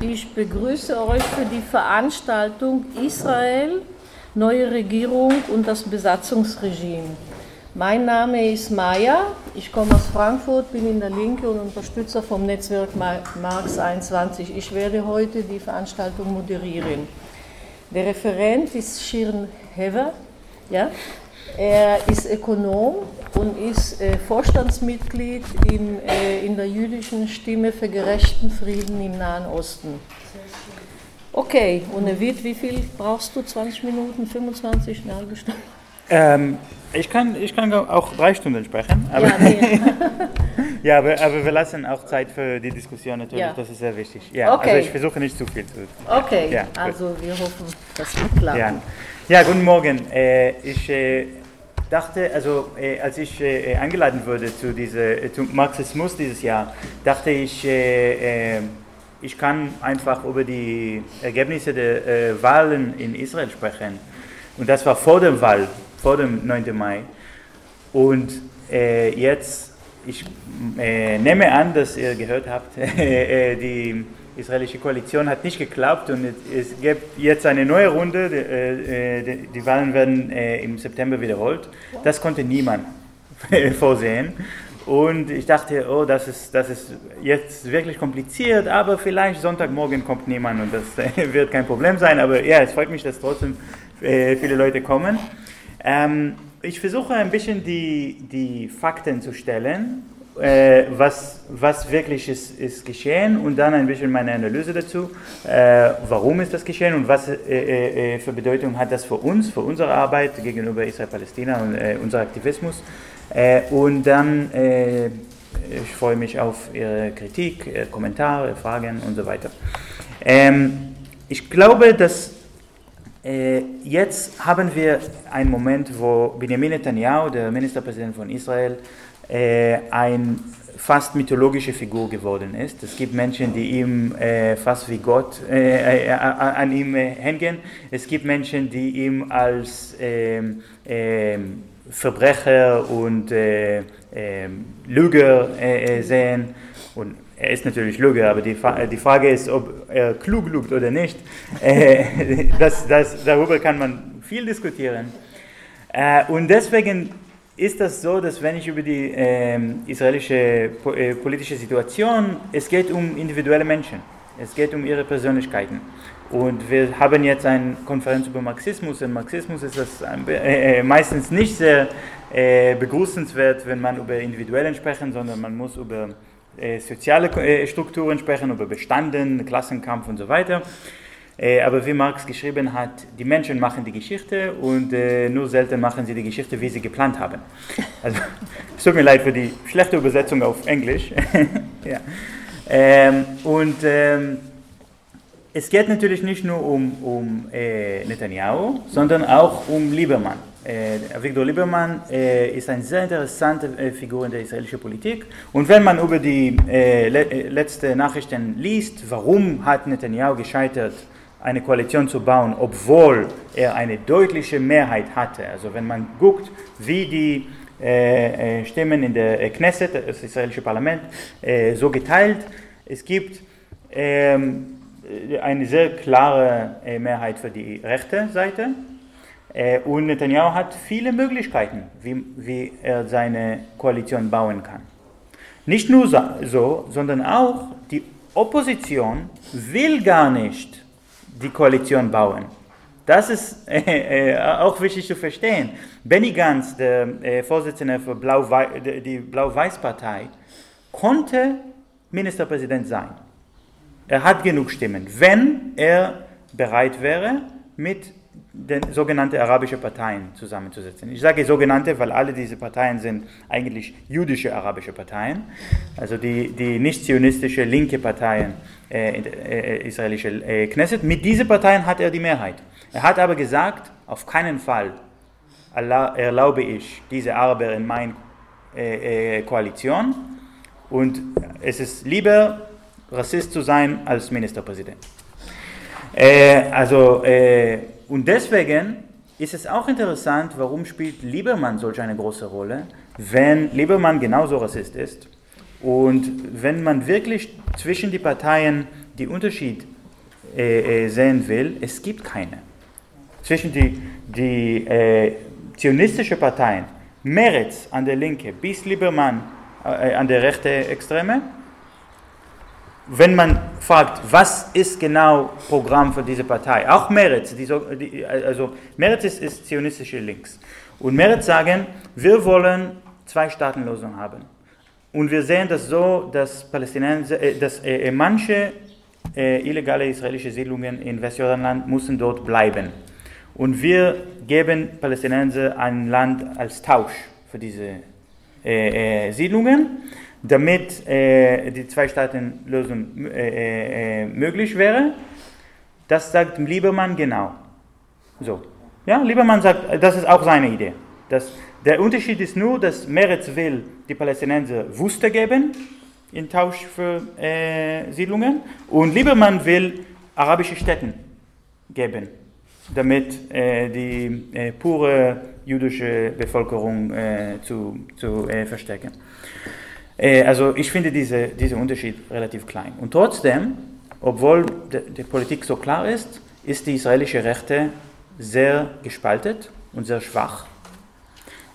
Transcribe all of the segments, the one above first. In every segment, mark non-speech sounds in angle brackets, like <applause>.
Ich begrüße euch für die Veranstaltung Israel, neue Regierung und das Besatzungsregime. Mein Name ist Maya, ich komme aus Frankfurt, bin in der Linke und Unterstützer vom Netzwerk Marx 21. Ich werde heute die Veranstaltung moderieren. Der Referent ist Shirin Hever, ja? Er ist Ökonom und ist äh, Vorstandsmitglied in, äh, in der jüdischen Stimme für gerechten Frieden im Nahen Osten. Okay, und Evit, wie viel brauchst du? 20 Minuten, 25, eine halbe Stunde? Ähm, ich, kann, ich kann auch drei Stunden sprechen. Aber ja, nee. <laughs> ja aber, aber wir lassen auch Zeit für die Diskussion natürlich, ja. das ist sehr wichtig. Ja, okay. Also ich versuche nicht zu viel zu. Okay, ja, also wir hoffen, das wird klar. Ja. ja, guten Morgen. Äh, ich dachte, also äh, als ich äh, eingeladen wurde zu diesem zu Marxismus dieses Jahr, dachte ich, äh, äh, ich kann einfach über die Ergebnisse der äh, Wahlen in Israel sprechen. Und das war vor der Wahl, vor dem 9. Mai. Und äh, jetzt, ich nehme an, dass ihr gehört habt, <laughs> die israelische Koalition hat nicht geklappt und es gibt jetzt eine neue Runde. Die, äh, Wahlen werden äh, im September wiederholt. Das konnte niemand <laughs> vorsehen. Und ich dachte, oh, das ist, das ist jetzt wirklich kompliziert, aber vielleicht Sonntagmorgen kommt niemand und das <laughs> wird kein Problem sein. Aber ja, es freut mich, dass trotzdem äh, viele Leute kommen. Ähm, ich versuche ein bisschen die, die Fakten zu stellen äh, was, was wirklich ist, ist geschehen und dann ein bisschen meine Analyse dazu, äh, warum ist das geschehen und was äh, äh, äh für Bedeutung hat das für uns, für unsere Arbeit gegenüber Israel-Palästina und äh, unser Aktivismus. und dann, ich freue mich auf Ihre Kritik, Kommentare, Fragen und so weiter. Ähm, ich glaube, dass jetzt haben wir einen Moment, wo Benjamin Netanyahu, der Ministerpräsident von Israel, äh, ein fast mythologische Figur geworden ist. Es gibt Menschen, die ihm äh, fast wie Gott äh, äh, an ihm äh, hängen. Es gibt Menschen, die ihn als ähm, ähm, Verbrecher und äh, ähm, Lüger äh, sehen. Und er ist natürlich Lüge, aber die, die, Frage ist, ob er klug lügt oder nicht. <laughs> das, das, darüber kann man viel diskutieren. und deswegen ist das so, dass wenn ich über die äh, israelische po äh, politische Situation, es geht um individuelle Menschen, es geht um ihre Persönlichkeiten. Und wir haben jetzt eine Konferenz über Marxismus. Und Marxismus ist das äh, äh, meistens nicht sehr äh, begrüßenswert, wenn man über Individuellen sprechen, sondern man muss über äh, soziale Strukturen sprechen, über Bestanden, Klassenkampf und so weiter. Äh, aber wie Marx geschrieben hat, die Menschen machen die Geschichte und äh, nur selten machen sie die Geschichte, wie sie geplant haben. <laughs> Also, es tut mir leid für die schlechte Übersetzung auf Englisch. <laughs> ja. ähm, und ähm, es geht natürlich nicht nur um, um äh, Netanyahu, sondern auch um Liebermann. Äh, Viktor Liebermann äh, ist eine sehr interessante äh, Figur in der israelischen Politik. Und wenn man über die äh, le letzten Nachrichten liest, warum hat Netanyahu gescheitert eine Koalition zu bauen, obwohl er eine deutliche Mehrheit hatte. Also wenn man guckt, wie die äh, äh Stimmen in der Knesset, das israelische Parlament, äh, so geteilt, es gibt ähm, eine sehr klare äh, Mehrheit für die rechte Seite. Äh, und Netanyahu hat viele Möglichkeiten, wie, wie er seine Koalition bauen kann. Nicht nur so, sondern auch die Opposition will gar nicht die Koalition bauen. Das ist <laughs> äh, äh, auch wichtig zu verstehen. Benny Gantz, der äh, Vorsitzende für Blau die Blau-Weiß-Partei, konnte Ministerpräsident sein. Er hat genug Stimmen, wenn er bereit wäre, mit den sogenannten arabischen Parteien zusammenzusetzen. Ich sage sogenannte, weil alle diese Parteien sind eigentlich jüdische arabische Parteien, also die, die nicht-zionistische linke Parteien äh, äh, israelische äh, Knesset. Mit diesen Parteien hat er die Mehrheit. Er hat aber gesagt, auf keinen Fall erlaube ich diese Araber in meine äh, äh, Koalition und es ist lieber Rassist zu sein als Ministerpräsident. Äh, also und deswegen ist es auch interessant, warum spielt Liebermann solch eine große Rolle, wenn Liebermann genauso Rassist ist und wenn man wirklich zwischen die Parteien die Unterschied äh, äh, sehen will, es gibt keine. Zwischen die, die äh, zionistischen Parteien, Meretz an der Linke bis Liebermann äh, an der rechte Extreme, wenn man fragt, was ist genau Programm für diese Partei, auch Meretz, die, die, also Meretz ist, ist zionistische Links. Und Meretz sagen, wir wollen zwei Staatenlösung haben. Und wir sehen das so, dass, Palästinenser, äh, dass äh, manche äh, illegale israelische Siedlungen in Westjordanland müssen dort bleiben. Und wir geben Palästinenser ein Land als Tausch für diese äh, äh, Siedlungen, damit äh, die Zwei-Staaten-Lösung möglich wäre. Das sagt Liebermann genau. So. Ja, Liebermann sagt, das ist auch seine Idee. Das, der Unterschied ist nur, dass Meretz will die Palästinenser Wüste geben in Tausch für äh, Siedlungen und Liebermann will arabische Städte geben, damit äh, die äh, pure jüdische Bevölkerung äh, zu, zu äh, verstärken. Äh, also ich finde diese, dieser Unterschied relativ klein. Und trotzdem, obwohl die Politik so klar ist, ist die israelische Rechte sehr gespaltet und sehr schwach.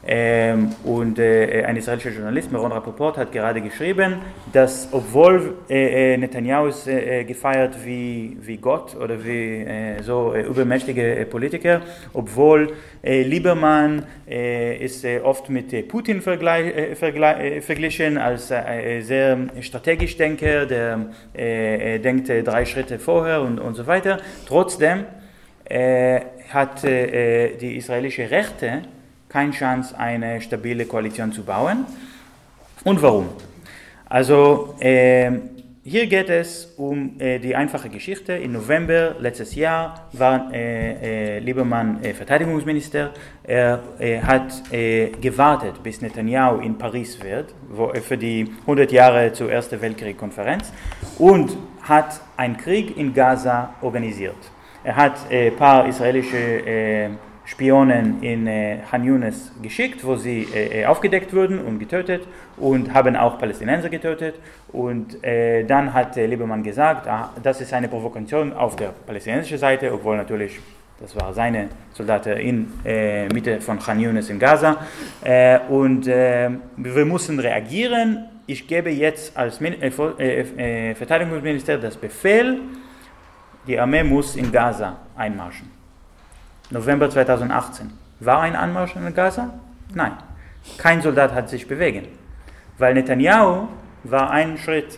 Ähm, und äh, ein israelischer Journalist, Meron Rapoport, hat gerade geschrieben, dass obwohl äh, äh Netanyahu ist äh, äh, gefeiert wie, wie Gott oder wie äh, so übermächtige Politiker, obwohl Liebermann ist oft mit Putin vergleich, vergleich, verglichen als sehr strategisch Denker, der denkt drei Schritte vorher und, und so weiter. Trotzdem hat die israelische Rechte keine Chance, eine stabile Koalition zu bauen. Und warum? Also äh, hier geht es um äh, die einfache Geschichte. Im November letztes Jahr war äh, äh Liebermann äh, Verteidigungsminister. Er äh, hat gewartet, bis Netanyahu in Paris wird, wo, für die 100 Jahre zur Ersten Weltkriegkonferenz und hat einen Krieg in Gaza organisiert. Er hat ein paar israelische Spionen in äh, Han Yunis geschickt, wo sie äh, äh, aufgedeckt wurden und getötet und haben auch Palästinenser getötet. Und äh, dann hat äh, Liebermann gesagt, ah, das ist eine Provokation auf der palästinensischen Seite, obwohl natürlich das war seine Soldaten in äh, Mitte von Khan Yunis in Gaza. Äh, und äh, wir müssen reagieren. Ich gebe jetzt als Min Verteidigungsminister das Befehl, die Armee muss in Gaza einmarschen. November 2018. War ein Anmarsch in Gaza? Nein. Kein Soldat hat sich bewegen. Weil Netanyahu war einen Schritt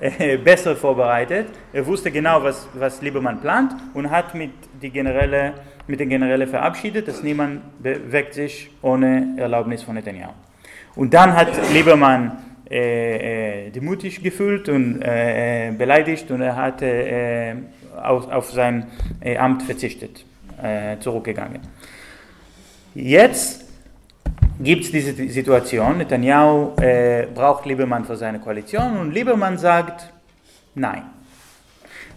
äh, besser vorbereitet. Er wusste genau, was, was Liebermann plant und hat mit, die Generäle, mit den Generälen verabschiedet, dass niemand bewegt sich ohne Erlaubnis von Netanyahu. Und dann hat Liebermann äh, äh, demutig gefühlt und äh, beleidigt und er hat äh, auf, auf sein äh, Amt verzichtet äh, zurückgegangen. Jetzt gibt es diese Situation, Netanyahu äh, braucht Liebermann für seine Koalition und Liebermann sagt nein.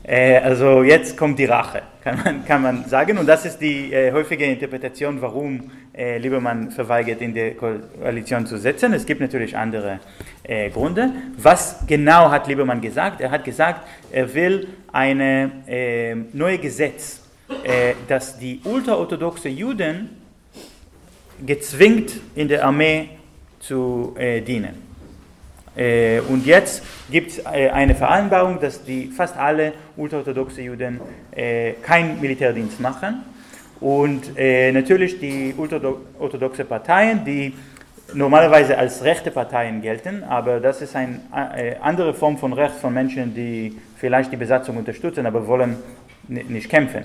Äh, also jetzt kommt die Rache, kann man, kann man sagen. Und das ist die äh, häufige Interpretation, warum äh, Liebermann verweigert, in die Koalition zu setzen. Es gibt natürlich andere äh, Gründe. Was genau hat Liebermann gesagt? Er hat gesagt, er will ein äh, neues Gesetz äh, dass die ultraorthodoxe Juden gezwingt in der Armee zu äh, dienen. Äh, und jetzt gibt es äh, eine Vereinbarung, dass die, fast alle ultraorthodoxe Juden äh, keinen Militärdienst machen. Und natürlich die ultraorthodoxe Parteien, die normalerweise als rechte Parteien gelten, aber das ist eine andere Form von Recht von Menschen, die vielleicht die Besatzung unterstützen, aber wollen nicht kämpfen.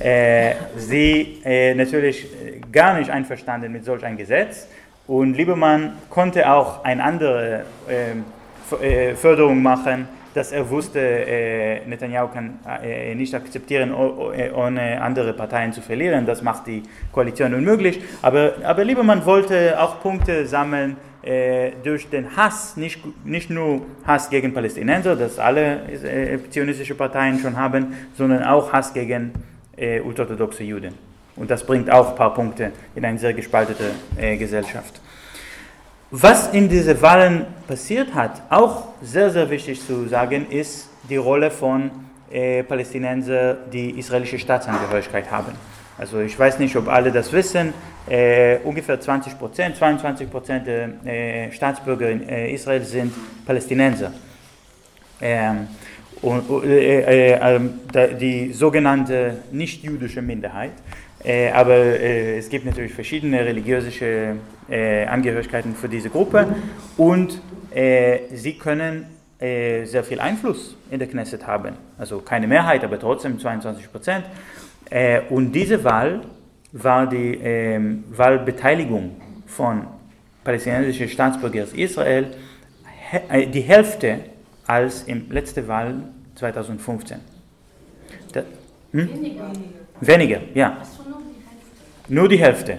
Äh, sie äh, natürlich gar nicht einverstanden mit solch einem Gesetz und Liebermann konnte auch eine andere ähm, äh, Förderung machen, dass er wusste, äh, Netanyahu kann äh, nicht akzeptieren, ohne andere Parteien zu verlieren. Das macht die Koalition unmöglich. Aber, aber Liebermann wollte auch Punkte sammeln, äh, durch den Hass, nicht, nicht nur Hass gegen Palästinenser, das alle äh, zionistische Parteien schon haben, sondern auch Hass gegen äh, ultraorthodoxe Juden. Und das bringt auch ein paar Punkte in eine sehr gespaltete äh, Gesellschaft. Was in diesen Wahlen passiert hat, auch sehr, sehr wichtig zu sagen, ist die Rolle von äh, Palästinensern, die israelische Staatsangehörigkeit haben. Also ich weiß nicht, ob alle das wissen, äh, ungefähr 20 Prozent, 22 Prozent der äh, Staatsbürger in äh, Israel sind Palästinenser. Ähm, und, äh, äh, ähm, die sogenannte nicht-jüdische Minderheit. Äh, aber es gibt natürlich verschiedene religiöse Angehörigkeiten für diese Gruppe und sie können sehr viel Einfluss in der Knesset haben. Also keine Mehrheit, aber trotzdem 22 Prozent. und diese Wahl war die ähm, Wahlbeteiligung von palästinensischen Staatsbürgern Israel die Hälfte als im letzten Wahl 2015. Da, hm? Weniger. Weniger, ja. Nur die Hälfte.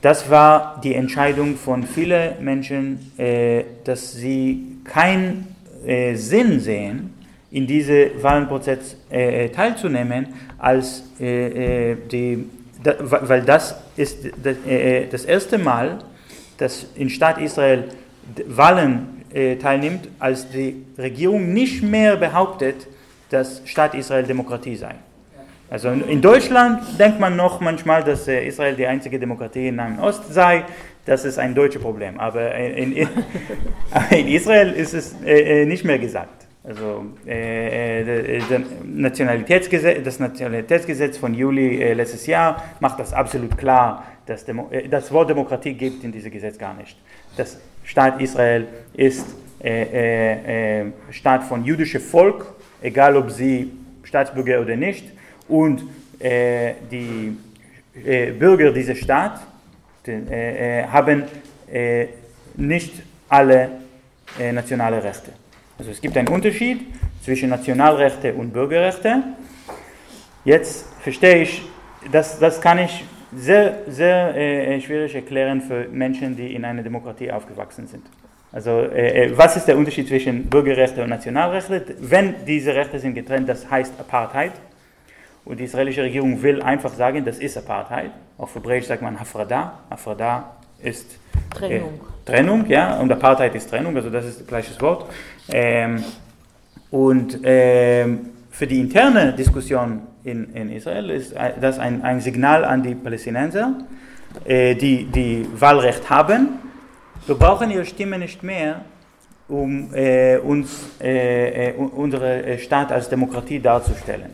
Das war die Entscheidung von vielen Menschen, äh, dass sie keinen äh, Sinn sehen, in diesem Wahlenprozess äh, teilzunehmen, als äh, äh, die, da, weil das ist das, äh, das erste Mal, dass in Staat Israel Wahlen äh, teilnimmt, als die Regierung nicht mehr behauptet, dass Staat Israel Demokratie sei. Also in Deutschland denkt man noch manchmal, dass äh, Israel die einzige Demokratie im Nahen Ost sei. Das ist ein deutsches Problem. Aber in, in, <laughs> in Israel ist es äh, nicht mehr gesagt. Also äh, das Nationalitätsgesetz von Juli äh, letztes Jahr macht das absolut klar, dass äh, das Wort Demokratie gibt in diesem Gesetz gar nicht. Das Staat Israel ist äh, äh, äh, Staat von jüdischem Volk, egal ob sie Staatsbürger oder nicht. Und äh, die äh, Bürger dieses Staates äh, haben nicht alle nationale Rechte. Also es gibt einen Unterschied zwischen Nationalrechte und Bürgerrechte. Jetzt verstehe ich, das, das kann ich sehr, sehr äh, schwierig erklären für Menschen, die in einer Demokratie aufgewachsen sind. Also äh, äh, was ist der Unterschied zwischen Bürgerrechte und Nationalrechte? Wenn diese Rechte sind getrennt, das heißt Apartheid. Und die israelische Regierung will einfach sagen, das ist Apartheid. Auf Hebräisch sagt man Hafrada. Hafrada ist Trennung. Äh, Trennung, ja, und Apartheid ist Trennung, also das ist das gleiche Wort. Ähm, und ähm, für die interne Diskussion in, in Israel ist das ein, ein Signal an die Palästinenser, äh, die, die Wahlrecht haben. Wir brauchen ihre Stimme nicht mehr, um äh, uns, äh, äh unsere äh, Staat als Demokratie darzustellen,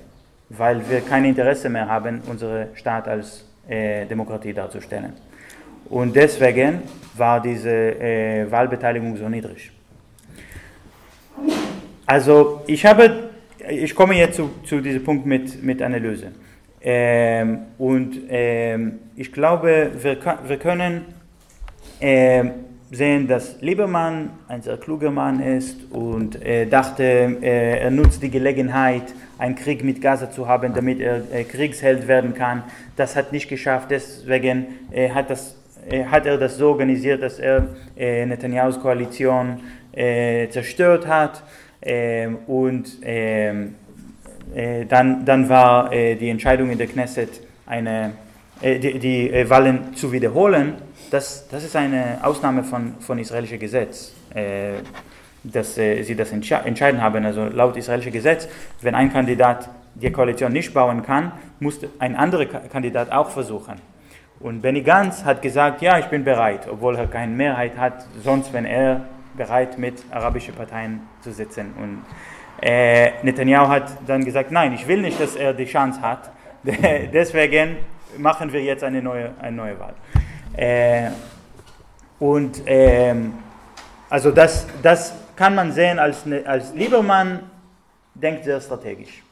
weil wir kein Interesse mehr haben, unsere Staat als äh, Demokratie darzustellen. Und deswegen war diese Wahlbeteiligung so niedrig. Also ich habe ich komme jetzt zu, zu diesem Punkt mit, mit Analyse. Ähm, und ähm, ich glaube, wir, wir können ähm, sehen, dass Liebermann ein sehr kluger Mann ist und er dachte, äh, er nutzt die Gelegenheit, einen Krieg mit Gaza zu haben, damit er äh, Kriegsheld werden kann. Das hat nicht geschafft, deswegen äh, hat, das, äh, hat er das so organisiert, dass er äh, Netanyahus Koalition äh, zerstört hat. Ähm, und ähm, äh, dann, dann war äh, die Entscheidung in der Knesset, eine, äh, die, die äh, Wahlen zu wiederholen. Das, das ist eine Ausnahme von, von israelischem Gesetz, äh, dass äh, sie das entsche entscheiden haben. Also laut israelischem Gesetz, wenn ein Kandidat die Koalition nicht bauen kann, muss ein anderer Kandidat auch versuchen. Und Benny Gantz hat gesagt, ja, ich bin bereit, obwohl er keine Mehrheit hat, sonst wenn er bereit, mit arabischen Parteien zu sitzen. Und äh, Netanyahu hat dann gesagt, nein, ich will nicht, dass er die Chance hat. <laughs> Deswegen machen wir jetzt eine neue, eine neue Wahl. Äh, und ähm, also das, das kann man sehen als, als Liebermann denkt sehr strategisch.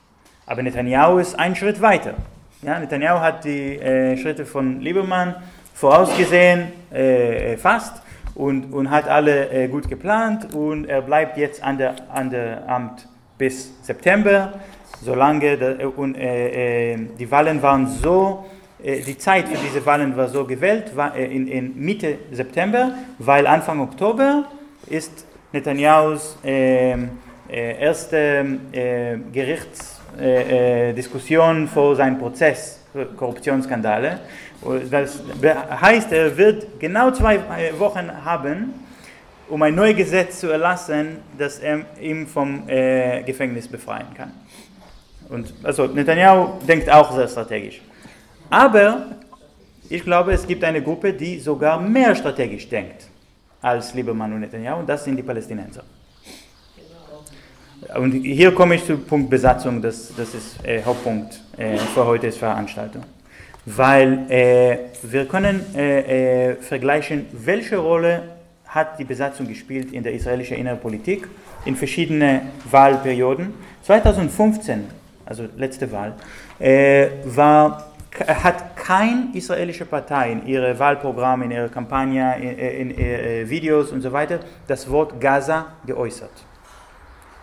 Aber Netanyahu ist einen Schritt weiter. Ja, Netanyahu hat die äh, Schritte von Liebermann vorausgesehen, äh, fast und, und hat alle äh, gut geplant und er bleibt jetzt an der, an der Amt bis September, solange der, äh, und, äh, äh, die Wahlen waren so, äh, die Zeit für diese Wahlen war so gewählt, war äh, in, in, Mitte September, weil Anfang Oktober ist Netanyahus ähm, erste Gerichtsdiskussion vor seinem Prozess Korruptionsskandale. Das heißt, er wird genau zwei Wochen haben, um ein neues Gesetz zu erlassen, das er ihm vom äh, Gefängnis befreien kann. Und also Netanyahu denkt auch sehr strategisch. Aber ich glaube, es gibt eine Gruppe, die sogar mehr strategisch denkt als Liebermann und Netanyahu, und das sind die Palästinenser. Und hier komme ich zum Punkt Besatzung, das, das ist äh, Hauptpunkt äh, für heute Veranstaltung. Weil äh, wir können äh, äh, vergleichen, welche Rolle hat die Besatzung gespielt in der israelischen Innerpolitik in verschiedenen Wahlperioden. 2015, also letzte Wahl, äh, war hat keine israelische Partei in ihrem Wahlprogramm, in ihrer Kampagne, in, in, in, in Videos und so weiter das Wort Gaza geäußert.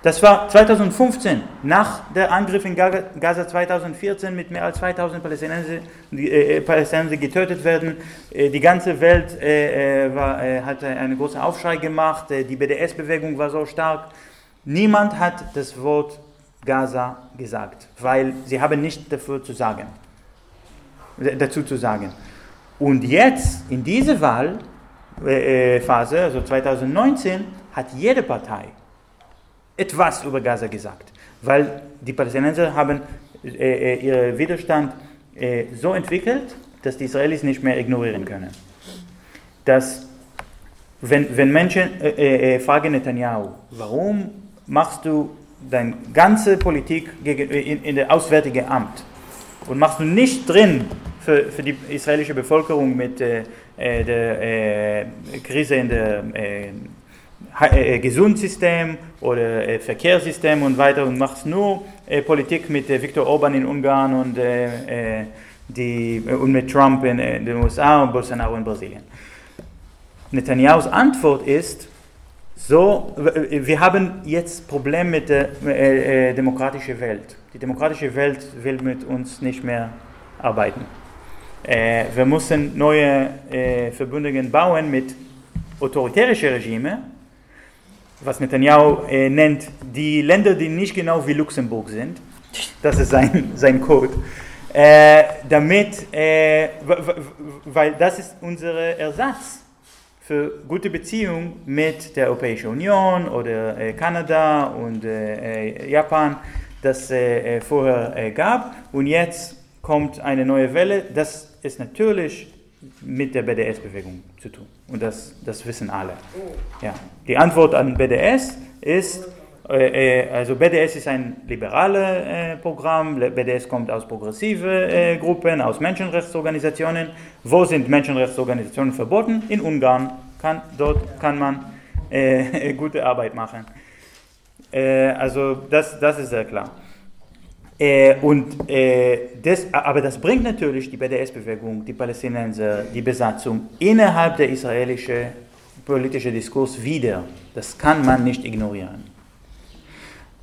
Das war 2015, nach der Angriff in Gaza 2014 mit mehr als 2000 Palästinenser, äh, Palästinenser getötet werden. Äh, die ganze Welt äh, äh war, äh, hat einen großen Aufschrei gemacht, äh, die BDS-Bewegung war so stark. Niemand hat das Wort Gaza gesagt, weil sie haben nichts dafür zu sagen dazu zu sagen. Und jetzt, in dieser Wahlphase, äh, also 2019, hat jede Partei etwas über Gaza gesagt, weil die Palästinenser haben äh, äh ihren Widerstand äh, so entwickelt, dass die Israelis nicht mehr ignorieren können. Dass, wenn, wenn Menschen äh, äh, fragen Netanyahu, warum machst du deine ganze Politik gegen, in, in das Auswärtige Amt und machst du nicht drin für, für die israelische Bevölkerung mit äh, äh der äh, Krise in der äh, äh Gesundheitssystem oder äh, Verkehrssystem und weiter und machst nur Politik mit Viktor Orban in Ungarn und, die, und mit Trump in, den USA und Bolsonaro in Brasilien. Netanyahus Antwort ist, so, wir haben jetzt Probleme mit der demokratischen Welt. Die demokratische Welt will mit uns nicht mehr arbeiten. Wir müssen neue äh, Verbindungen bauen mit autoritärischen Regimen, was Netanyahu äh, nennt, die Länder, die nicht genau wie Luxemburg sind. Das ist sein, <laughs> sein Code. Äh, damit, äh, weil das ist unser Ersatz für gute Beziehungen mit der Europäischen Union oder äh, Kanada und Japan, das vorher gab. Und jetzt kommt eine neue Welle. Das ist natürlich mit der BDS-Bewegung zu tun. Und das, das wissen alle. Ja. Die Antwort an BDS ist, äh, äh also BDS ist ein liberales äh, Programm, BDS kommt aus progressiven äh, Gruppen, aus Menschenrechtsorganisationen. Wo sind Menschenrechtsorganisationen verboten? In Ungarn. Kann, dort kann man äh, <laughs> gute Arbeit machen. Äh, also das, das ist sehr klar. Äh, und, äh, das, aber das bringt natürlich die BDS-Bewegung, die Palästinenser, die Besatzung innerhalb der israelischen politischen Diskurs wieder. Das kann man nicht ignorieren.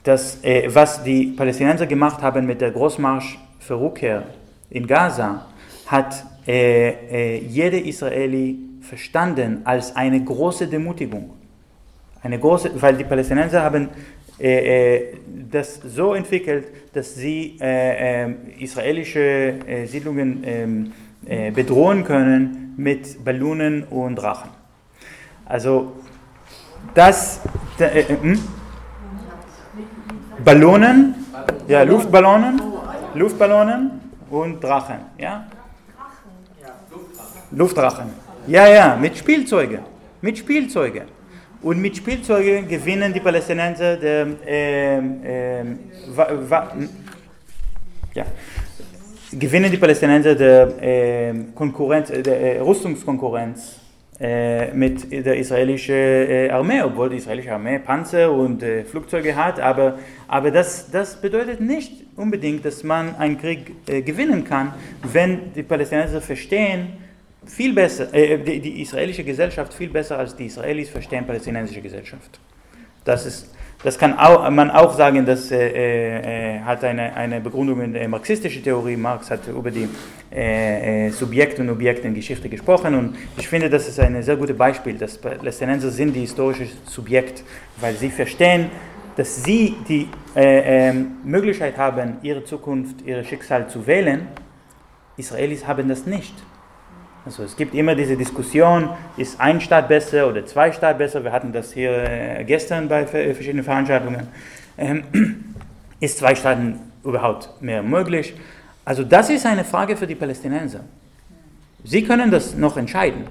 Das, äh, was die Palästinenser gemacht haben mit der Großmarsch für Rückkehr in Gaza, hat äh, äh, jeder Israeli verstanden als eine große Demutigung. Eine große, weil die Palästinenser haben das so entwickelt, dass sie äh, äh, israelische äh, Siedlungen ähm, äh, bedrohen können mit Ballonen und Drachen. Also das hm? Ballonen, ja Luftballonen, Luftballonen und Drachen, ja? Luftdrachen. Ja, ja, mit Spielzeugen, mit Spielzeugen. Und mit Spielzeugen gewinnen die Palästinenser der, äh, äh, ja, gewinnen die Palästinenser der, äh, Konkurrenz, der äh, Rüstungskonkurrenz äh, mit der israelischen äh, Armee, obwohl die israelische Armee Panzer und Flugzeuge hat. Aber, aber das, das bedeutet nicht unbedingt, dass man einen Krieg gewinnen kann, wenn die Palästinenser verstehen, viel besser, äh, die, die, israelische Gesellschaft viel besser als die Israelis verstehen palästinensische Gesellschaft. Das, ist, das kann auch, man auch sagen, das äh, äh, hat eine, eine Begründung in der marxistischen Theorie. Marx hat über die äh, äh Subjekte und Objekte in Geschichte gesprochen und ich finde, das ist ein sehr gutes Beispiel. dass Palästinenser sind die historische Subjekt, weil sie verstehen, dass sie die äh, ähm, Möglichkeit haben, ihre Zukunft, ihr Schicksal zu wählen Israelis haben das nicht. Also es gibt immer diese Diskussion, ist ein Staat besser oder zwei Staaten besser? Wir hatten das hier äh, gestern bei verschiedenen Veranstaltungen. Ähm, <clears throat> ist zwei Staaten überhaupt mehr möglich? Also das ist eine Frage für die Palästinenser. Sie können das noch entscheiden.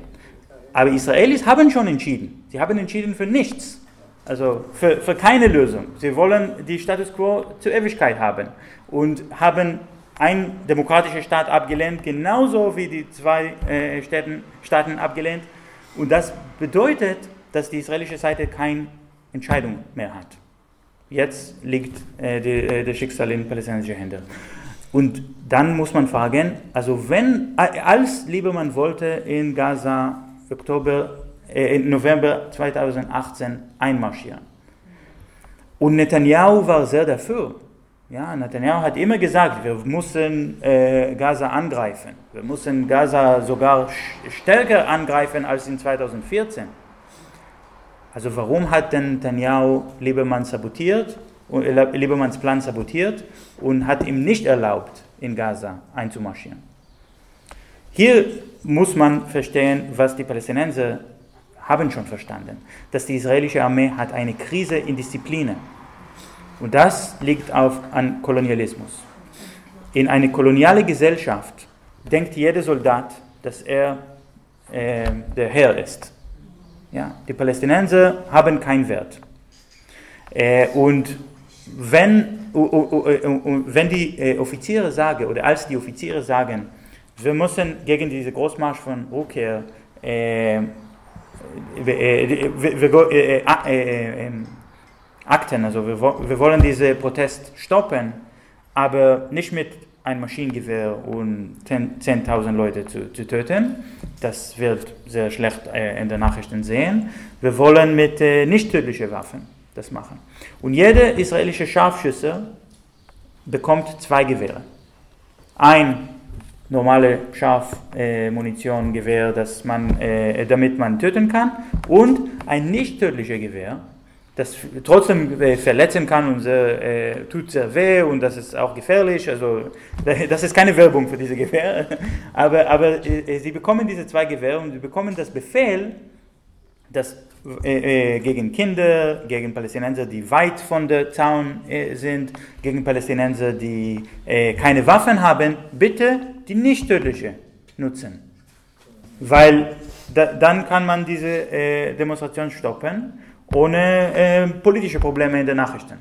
Aber Israelis haben schon entschieden. Sie haben entschieden für nichts. Also für, für keine Lösung. Sie wollen die Status quo zur Ewigkeit haben und haben einen demokratischen Staat abgelehnt, genauso wie die zwei äh, Städten, Staaten abgelehnt. Und das bedeutet, dass die israelische Seite keine Entscheidung mehr hat. Jetzt liegt äh, die, äh, das Schicksal in palästinensischen Händen. Und dann muss man fragen, also wenn, als Liebermann wollte in Gaza Oktober, äh, November 2018 einmarschieren. Und Netanyahu war sehr dafür. Ja, Netanyahu hat immer gesagt, wir müssen äh, Gaza angreifen. Wir müssen Gaza sogar stärker angreifen als in 2014. Also warum hat denn Netanyahu Liebermann sabotiert, äh, Liebermanns Plan sabotiert und hat ihm nicht erlaubt, in Gaza einzumarschieren? Hier muss man verstehen, was die Palästinenser haben schon verstanden, dass die israelische Armee hat eine Krise in Disziplinen. Und das liegt auf, an Kolonialismus. In eine koloniale Gesellschaft denkt jeder Soldat, dass er äh, der Herr ist. Ja, die Palästinenser haben keinen Wert. Äh, und wenn, uh, uh, uh, wenn die äh, Offiziere sagen, oder als die Offiziere sagen, wir müssen gegen diese Großmarsch von Rückkehr äh, äh, äh, ähm, Akten, also wir, wir wollen diesen Protest stoppen, aber nicht mit einem Maschinengewehr und 10.000 Leute zu, zu, töten. Das wird sehr schlecht in den Nachrichten sehen. Wir wollen mit nicht tödlichen Waffen das machen. Und jeder israelische Scharfschütze bekommt zwei Gewehre. Ein normale Scharfmunition-Gewehr, äh, äh, damit man töten kann, und ein nicht tödliches Gewehr, das trotzdem äh, verletzen kann und sehr, äh, tut sehr weh und das ist auch gefährlich. Also <laughs> das ist keine Werbung für diese Gewehre, <laughs> aber, aber äh, sie bekommen diese zwei Gewehre und sie bekommen das Befehl, dass äh, äh, gegen Kinder, gegen Palästinenser, die weit von der Zaun äh, sind, gegen Palästinenser, die äh, keine Waffen haben, bitte die nicht tödliche nutzen. Weil da, dann kann man diese äh, Demonstration stoppen, ohne äh, politische Probleme in den Nachrichten.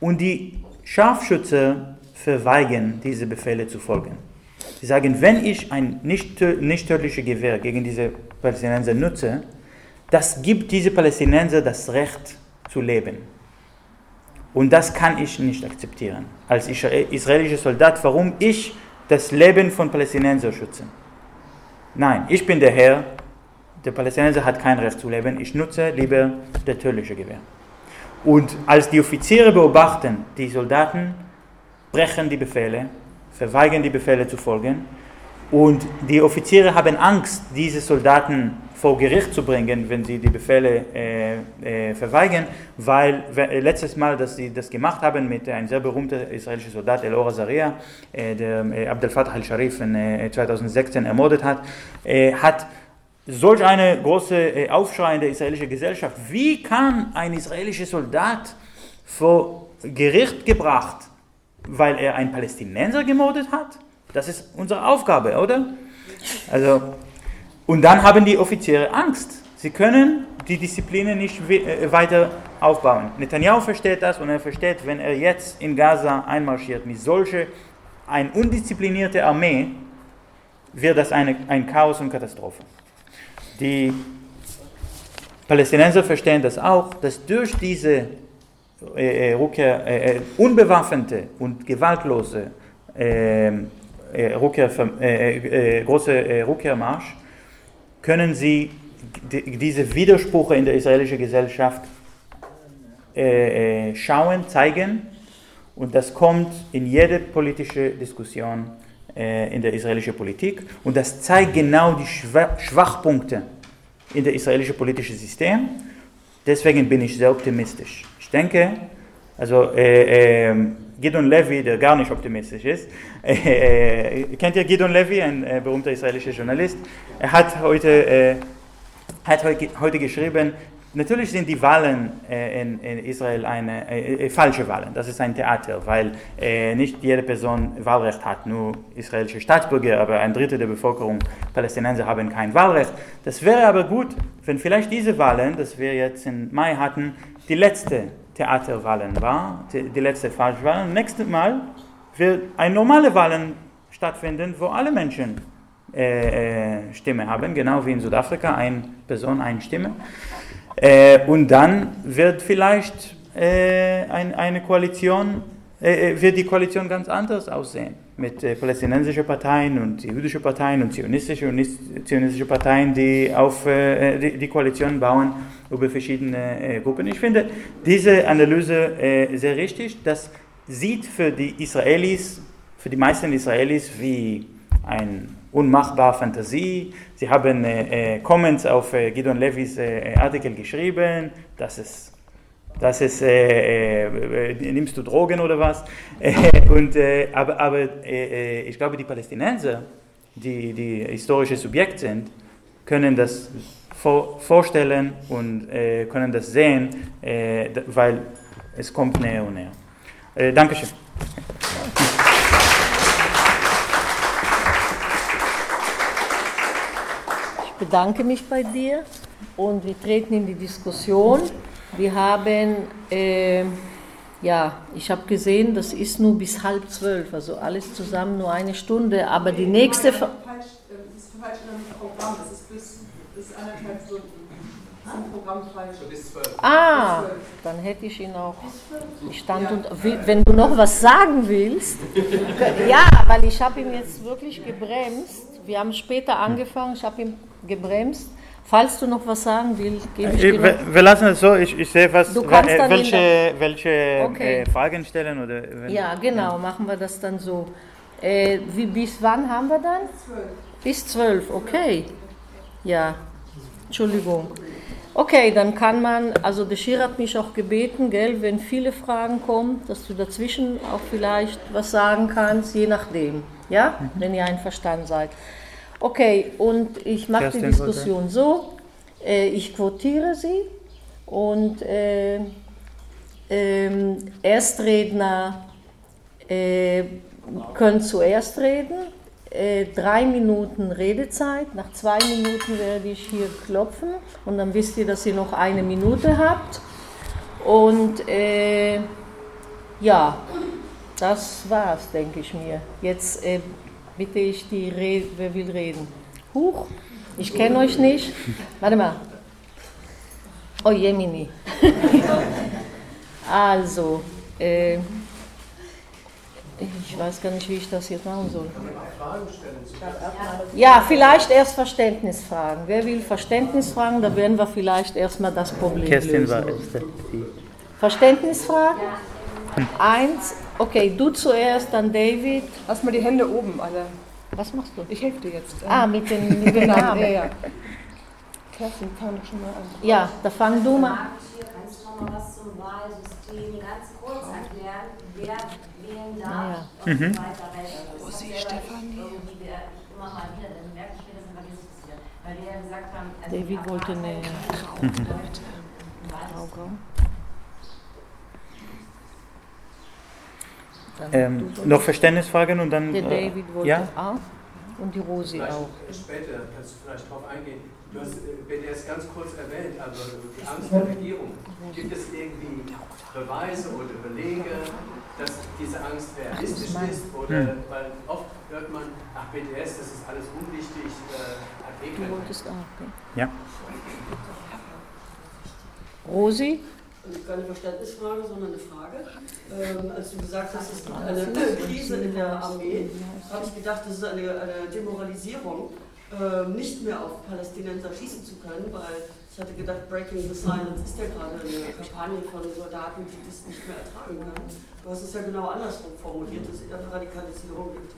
Und die Scharfschützer verweigern, diese Befehle zu folgen. Sie sagen, wenn ich ein nicht, nicht tödliches Gewehr gegen diese Palästinenser nutze, das gibt diese Palästinenser das Recht zu leben. Und das kann ich nicht akzeptieren als israelischer Soldat, warum ich das Leben von Palästinensern schütze. Nein, ich bin der Herr, der Palästinenser hat kein Recht zu leben, ich nutze lieber das tödliche Gewehr. Und als die Offiziere beobachten, die Soldaten brechen die Befehle, verweigern die Befehle zu folgen, und die Offiziere haben Angst, diese Soldaten vor Gericht zu bringen, wenn sie die Befehle äh, äh, verweigern, weil äh, letztes Mal, dass sie das gemacht haben mit einem sehr berühmten israelischen Soldat, Elor Azaria, äh, der äh, Abdel Fattah al-Sharif in 2016 äh, ermordet hat, hat solch eine große Aufschrei in der israelischen Gesellschaft. Wie kann ein israelischer Soldat vor Gericht gebracht, weil er einen Palästinenser gemordet hat? Das ist unsere Aufgabe, oder? Also und dann haben die Offiziere Angst. Sie können die Disziplinen nicht äh, weiter aufbauen. Netanyahu versteht das und er versteht, wenn er jetzt in Gaza einmarschiert mit solcher eine undisziplinierte Armee, wird das eine, ein Chaos und Katastrophe. Die Palästinenser verstehen das auch, dass durch diese äh, äh Rückkehr, äh, äh, unbewaffnete und gewaltlose ähm, äh, Rückkehr, große Rückkehrmarsch können Sie diese Widersprüche in der israelischen Gesellschaft äh, äh, schauen, zeigen. Und das kommt in jede politische Diskussion äh, in der israelischen Politik. Und das zeigt genau die Schwachpunkte in der israelischen politischen System. Deswegen bin ich sehr optimistisch. Ich denke, Also äh, äh, Gidon Levy, der gar nicht optimistisch ist, <laughs> äh, kennt ihr Gidon Levy, ein äh, berühmter israelischer Journalist? Er hat heute, äh, hat heute geschrieben, Natürlich sind die Wahlen äh, in, Israel eine äh, äh, falsche Wahlen. Das ist ein Theater, weil äh, nicht jede Person Wahlrecht hat, nur israelische Staatsbürger, aber ein Drittel der Bevölkerung Palästinenser haben kein Wahlrecht. Das wäre aber gut, wenn vielleicht diese Wahlen, das wir jetzt im Mai hatten, die letzte Theaterwahlen war, die, die letzte Falschwahl. Nächstes Mal wird eine normale Wahlen stattfinden, wo alle Menschen äh, äh, Stimme haben, genau wie in Südafrika, eine Person, eine Stimme. Äh, und dann wird vielleicht äh, ein, eine Koalition, äh, äh, wird die Koalition ganz anders aussehen. Mit äh, palästinensischen Parteien und jüdischen Parteien und zionistische und nicht zionistische Parteien, die auf äh, die, die, Koalition bauen über verschiedene Gruppen. Ich finde diese Analyse sehr richtig. Das sieht für die Israelis, für die meisten Israelis wie ein unmachbar Fantasie. Sie haben äh, äh, Comments auf äh, Gideon Levis äh, Artikel geschrieben, dass es das ist, äh, äh, nimmst du Drogen oder was? <laughs> und, aber aber ich glaube, die Palästinenser, die, die historische Subjekt sind, können das vor, vorstellen und können das sehen, weil es kommt näher und näher. Dankeschön. Bedanke mich bei dir und wir treten in die Diskussion. Wir haben, äh, ja, ich habe gesehen, das ist nur bis halb zwölf, also alles zusammen nur eine Stunde, aber die nächste... Das ist falsch in einem Programm, das ist bis, bis anderthalb Stunden. Ah, dann hätte ich ihn auch. Ich stand und wenn du noch was sagen willst, <laughs> ja, weil ich habe ihn jetzt wirklich gebremst. Wir haben später angefangen, ich habe ihn gebremst. Falls du noch was sagen willst, gebe ich äh, dir wir, wir lassen es so, ich, ich sehe was, du kannst äh, welche, welche okay. äh, Fragen stellen. Oder wenn, ja, genau, ja. machen wir das dann so. Äh, wie, bis wann haben wir dann? Bis zwölf. Bis zwölf, okay. Ja, Entschuldigung. Okay, dann kann man, also der Schir hat mich auch gebeten, gell, wenn viele Fragen kommen, dass du dazwischen auch vielleicht was sagen kannst, je nachdem, ja, mhm. wenn ihr einverstanden seid. Okay, und ich mache die Diskussion so, äh, ich quotiere sie und äh, äh, Erstredner äh, können zuerst reden, äh, drei Minuten Redezeit, nach zwei Minuten werde ich hier klopfen und dann wisst ihr, dass ihr noch eine Minute habt. Und äh, ja, das war's, denke ich mir. Jetzt bitte ich die Rede, wer will reden? Huch, ich kenne euch nicht. Warte mal. Oh Jemini. <laughs> also, äh, ich weiß gar nicht, wie ich das jetzt machen soll. Ja, vielleicht erst Verständnisfragen. Wer will Verständnisfragen? Da werden wir vielleicht erstmal das Problem Kerstin lösen. Verständnisfragen? Eins, Okay, du zuerst, dann David. Lass mal die Hände oben, alle. Was machst du? Ich helfe dir jetzt. Ah, mit den, mit den <laughs> Namen. ja, ja. Kerstin, fang schon mal an. Ja, da fang du mal. Kannst du noch mal was zum Wahlsystem ganz kurz erklären, wer wählen darf ja. und mhm. weiter Wo ist die Stefanie? Immer mal wieder, dann merke ich mir das immer diskutiert. Weil wir ja gesagt haben, also David wollte eine. Ähm, noch Verständnisfragen und dann. Der äh, David wollte ja? auch und die Rosi auch. Später kannst du vielleicht darauf eingehen. Du hast BDS ganz kurz erwähnt, aber die Angst der Regierung. Gibt es irgendwie Beweise oder Belege, dass diese Angst realistisch ist? Oder hm. weil oft hört man, ach BDS, das ist alles unwichtig, äh, hat eh Du wolltest auch, okay. Ja. Rosi? Also keine Verständnisfrage, sondern eine Frage. Ähm, als du gesagt hast, es gibt eine Krise in der Armee, habe ich gedacht, das ist eine, eine Demoralisierung, äh, nicht mehr auf Palästinenser schießen zu können, weil ich hatte gedacht, Breaking the Silence ist ja gerade eine Kampagne von Soldaten, die das nicht mehr ertragen können. Du hast es ja genau andersrum formuliert, dass es eine Radikalisierung gibt.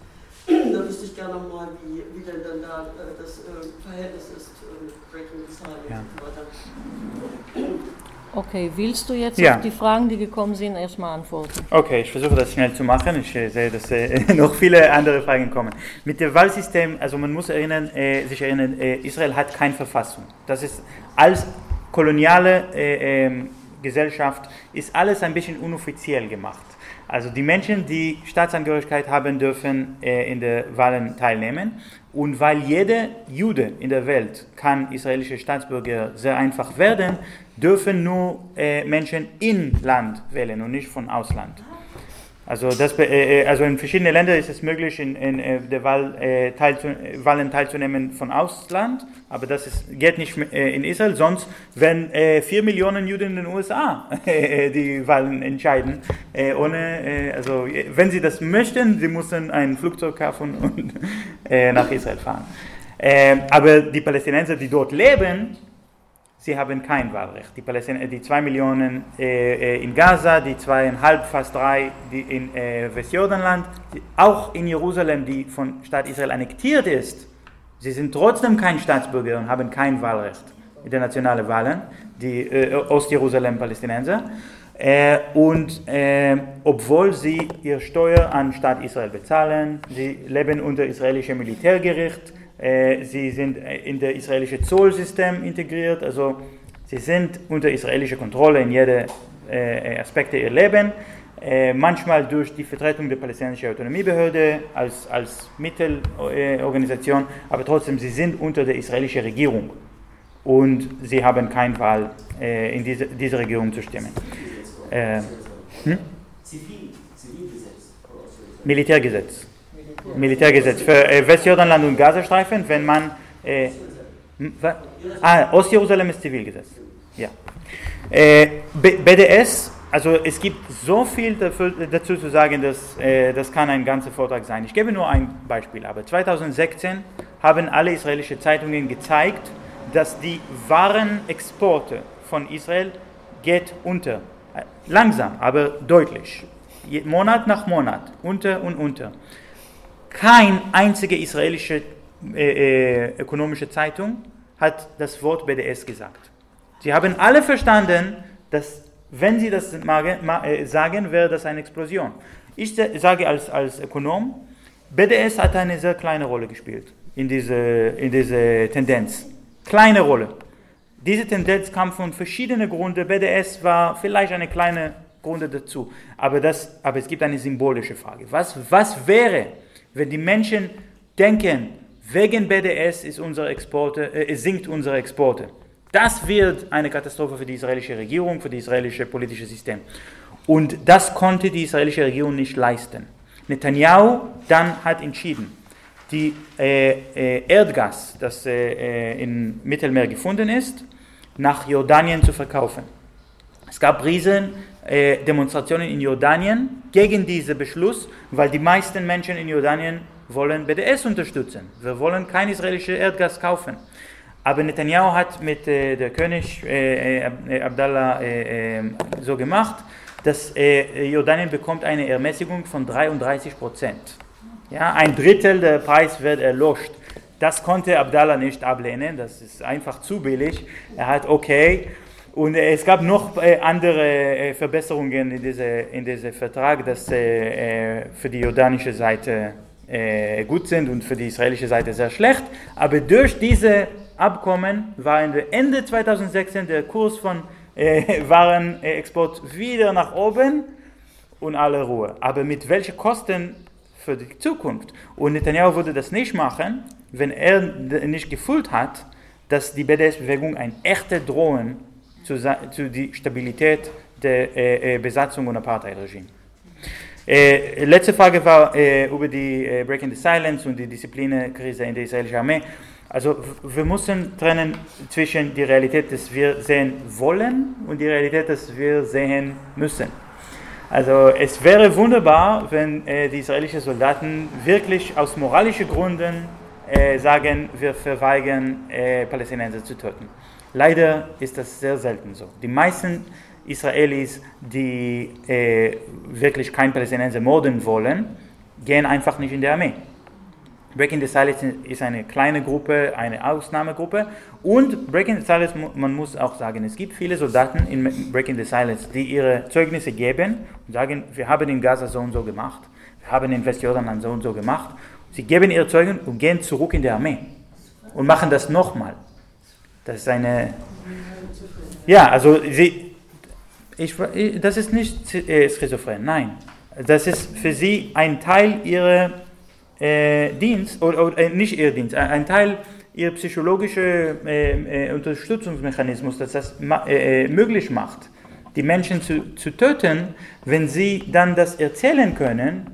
da wüsste ich gerne nochmal, wie, wie denn dann da äh, das äh, Verhältnis ist, äh, Breaking the Silence ja. und so weiter. Okay, willst du jetzt Ja. auf die Fragen, die gekommen sind, erstmal antworten? Okay, ich versuche das schnell zu machen. Ich äh, sehe, dass äh, <laughs> noch viele andere Fragen kommen. Mit dem Wahlsystem, also man muss erinnern, äh, sich erinnern, äh, Israel hat keine Verfassung. Das ist als koloniale äh, ähm, Gesellschaft ist alles ein bisschen unoffiziell gemacht. Also die Menschen, die Staatsangehörigkeit haben, dürfen in den Wahlen teilnehmen. Und weil jeder Jude in der Welt kann israelische Staatsbürger sehr einfach werden, dürfen nur äh, Menschen in Land wählen und nicht von Ausland. Also, das, äh, äh, also in verschiedenen Ländern ist es möglich, in, in äh, der Wahl, äh, teilzu, Wahlen teilzunehmen von Ausland, aber das ist, geht nicht in Israel. Sonst äh, vier Millionen Juden in den USA <laughs> die Wahlen entscheiden. Ohne, also, wenn sie das möchten, sie müssen ein Flugzeug kaufen und <laughs> nach Israel fahren. Äh, aber die Palästinenser, die dort leben, Sie haben kein Wahlrecht. Die, Palästin die zwei Millionen äh, äh, in Gaza, die zweieinhalb, fast drei die in äh, Westjordanland, die, auch in Jerusalem, die von Staat Israel annektiert ist, sie sind trotzdem kein Staatsbürger und haben kein Wahlrecht in den nationalen Wahlen, die äh, Ostjerusalem-Palästinenser. Äh, und äh, obwohl sie ihre Steuer an Staat Israel bezahlen, sie leben unter israelischem Militärgericht, äh, sie sind äh, in das israelische Zollsystem integriert, also sie sind unter israelischer Kontrolle in jedem äh, Aspekte ihr Leben, äh, manchmal durch die Vertretung der palästinensischen Autonomiebehörde als, als Mittelorganisation, aber trotzdem, sie sind unter der israelischen Regierung und sie haben keine Wahl, äh, in diese, diese Regierung zu stimmen. Äh, hm? Militärgesetz. Militärgesetz für äh, Westjordanland und Gazastreifen, wenn man. Äh, hm, ah, Ostjerusalem ist Zivilgesetz. Ja. Äh, BDS, also es gibt so viel dafür, dazu zu sagen, dass äh, das kann ein ganzer Vortrag sein. Ich gebe nur ein Beispiel. Aber 2016 haben alle israelischen Zeitungen gezeigt, dass die Warenexporte von Israel geht unter. Äh, Langsam, aber deutlich. Monat nach Monat, unter und unter. Kein einzige israelische äh, äh, ökonomische Zeitung hat das Wort BDS gesagt. Sie haben alle verstanden, dass wenn sie das äh, sagen, wäre das eine Explosion. Ich sa- sage als, als Ökonom, BDS hat eine sehr kleine Rolle gespielt in diese, in diese Tendenz. Kleine Rolle. Diese Tendenz kam von verschiedenen Gründen. BDS war vielleicht eine kleine Gründe dazu. Aber, das, aber es gibt eine symbolische Frage. Was, was wäre, wenn die Menschen denken, wegen BDS ist unsere Exporte, äh, sinkt unsere Exporte? Das wird eine Katastrophe für die israelische Regierung, für das israelische politische System. Und das konnte die israelische Regierung nicht leisten. Netanyahu dann hat entschieden, die äh, äh, Erdgas, das äh, äh, im Mittelmeer gefunden ist, nach Jordanien zu verkaufen. Es gab riesen äh, Demonstrationen in Jordanien gegen diesen Beschluss, weil die meisten Menschen in Jordanien wollen BDS unterstützen. Wir wollen kein israelisches Erdgas kaufen. Aber Netanyahu hat mit äh, der König äh, äh, Abdallah äh, äh, so gemacht, dass äh, Jordanien bekommt eine Ermäßigung von 33 Prozent. Ja, ein Drittel der Preis wird erlöscht. Das konnte Abdallah nicht ablehnen, das ist einfach zu billig. Er hat okay. Und äh, es gab noch äh, andere äh, Verbesserungen in diesem in diese Vertrag, dass für die jordanische Seite gut sind und für die israelische Seite sehr schlecht. Aber durch diese Abkommen war Ende 2016 der Kurs von <laughs> Warenexport wieder nach oben und alle Ruhe. Aber mit welchen Kosten für die Zukunft? Und Netanyahu würde das nicht machen, wenn er nicht gefühlt hat, dass die BDS-Bewegung ein echter Drohen zu, zu die Stabilität der äh, äh, Besatzung und Apartheid-Regime. Äh, letzte Frage war äh, über die äh, Breaking the Silence und die Disziplinekrise in der israelischen Armee. Also wir müssen trennen zwischen der Realität, dass wir sehen wollen und die Realität, dass wir sehen müssen. Also es wäre wunderbar, wenn äh, die israelischen Soldaten wirklich aus moralischen Gründen äh, sagen, wir verweigern Palästinenser zu töten. Leider ist das sehr selten so. Die meisten Israelis, die äh, wirklich kein Palästinenser morden wollen, gehen einfach nicht in die Armee. Breaking the Silence ist eine kleine Gruppe, eine Ausnahmegruppe. Und Breaking the Silence, man muss auch sagen, es gibt viele Soldaten in Breaking the Silence, die ihre Zeugnisse geben und sagen, wir haben in Gaza so und so gemacht, wir haben in Westjordanland so und so gemacht. Sie geben ihre Zeugen und gehen zurück in die Armee und machen das nochmal. Das ist eine. Ja, also sie. Ich, das ist nicht äh, schizophren, nein. Das ist für sie ein Teil ihrer äh, Dienst, oder, oder äh, nicht ihr Dienst, ein, Teil ihrer psychologischen äh, äh, Unterstützungsmechanismus, das das ma, äh, äh, möglich macht, die Menschen zu, zu töten, wenn sie dann das erzählen können,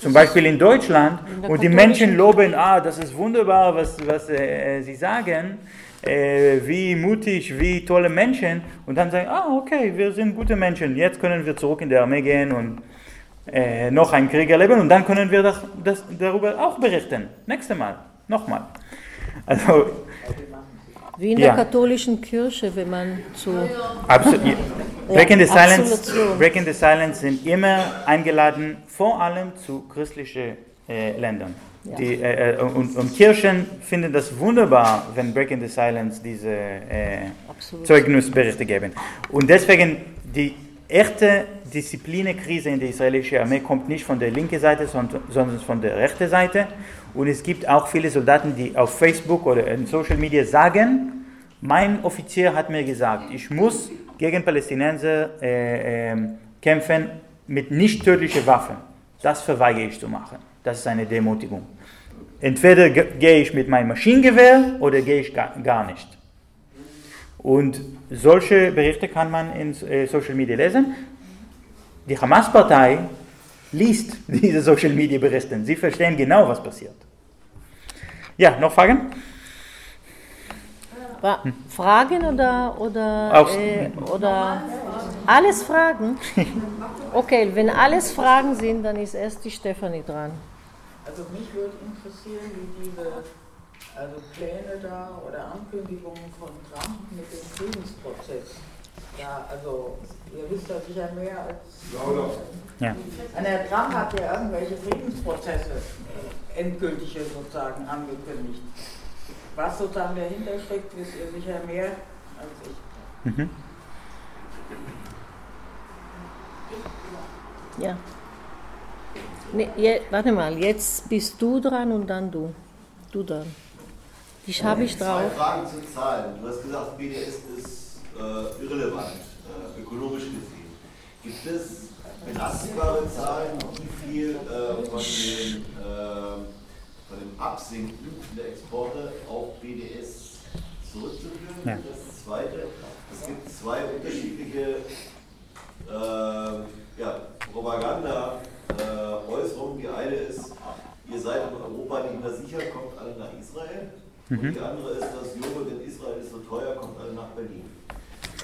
zum Beispiel in Deutschland, und die Menschen loben, ah, das ist wunderbar, was, was sie sagen, äh, wie mutig, wie tolle Menschen, und dann sagen, ah, okay, wir sind gute Menschen, jetzt können wir zurück in die Armee gehen und äh, noch einen Krieg erleben, und dann können wir das, das, darüber auch berichten. Nächstes Mal, nochmal. Also, Wie in Ja. der katholischen Kirche, wenn man zu. Absolut. Ja, Breaking, the Silence. Breaking the Silence sind immer eingeladen, vor allem zu christlichen äh, Ländern. Die, äh, äh, und, und Kirchen finden das wunderbar, wenn Breaking the Silence diese äh. Zeugnisberichte geben. Und deswegen die echte Disziplinekrise in der israelischen Armee kommt nicht von der linken Seite, sondern, von der rechten Seite. Und es gibt auch viele Soldaten, die auf Facebook oder in Social Media sagen, mein Offizier hat mir gesagt, ich muss gegen Palästinenser äh, ähm, kämpfen mit nicht tödlichen Waffen. Das verweigere ich zu machen. Das ist eine Demutigung. Entweder ge- gehe ich mit meinem Maschinengewehr oder gehe ich gar, gar nicht. Und solche Berichte kann man in äh, Social Media lesen. Die Hamas-Partei liest <laughs> diese Social Media Berichte. Sie verstehen genau, was passiert. Ja, noch Fragen? Wa- Fragen oder, oder, Aus- äh, oder alles Fragen? <laughs> Okay, wenn alles Fragen sind, dann ist erst die Stefanie dran. Also mich würde interessieren, wie diese also Pläne da oder Ankündigungen von Trump mit dem Friedensprozess. Ja, also ihr wisst ja sicher mehr als. Ja. Und der Trump hat ja irgendwelche Friedensprozesse äh, endgültige sozusagen angekündigt. Was sozusagen dahinter steckt, wisst ihr sicher mehr als ich. Mhm. Ja. Nee, je, warte mal, jetzt bist du dran und dann du. Du dann. Dich habe ich Zwei drauf. Fragen zu Zahlen. Du hast gesagt, BDS ist äh, irrelevant, äh, ökonomisch gesehen. Gibt es belastbare Zahlen, wie viel äh, von, den, äh, von dem Absinken der Exporte auf BDS zurückzuführen? Ja. Das Zweite, es gibt zwei unterschiedliche äh, ja, Propaganda-Äußerungen. Die eine ist, ihr seid in Europa nicht mehr sicher, kommt alle nach Israel. Und die andere ist, das Joghurt in Israel ist so teuer, kommt alle nach Berlin.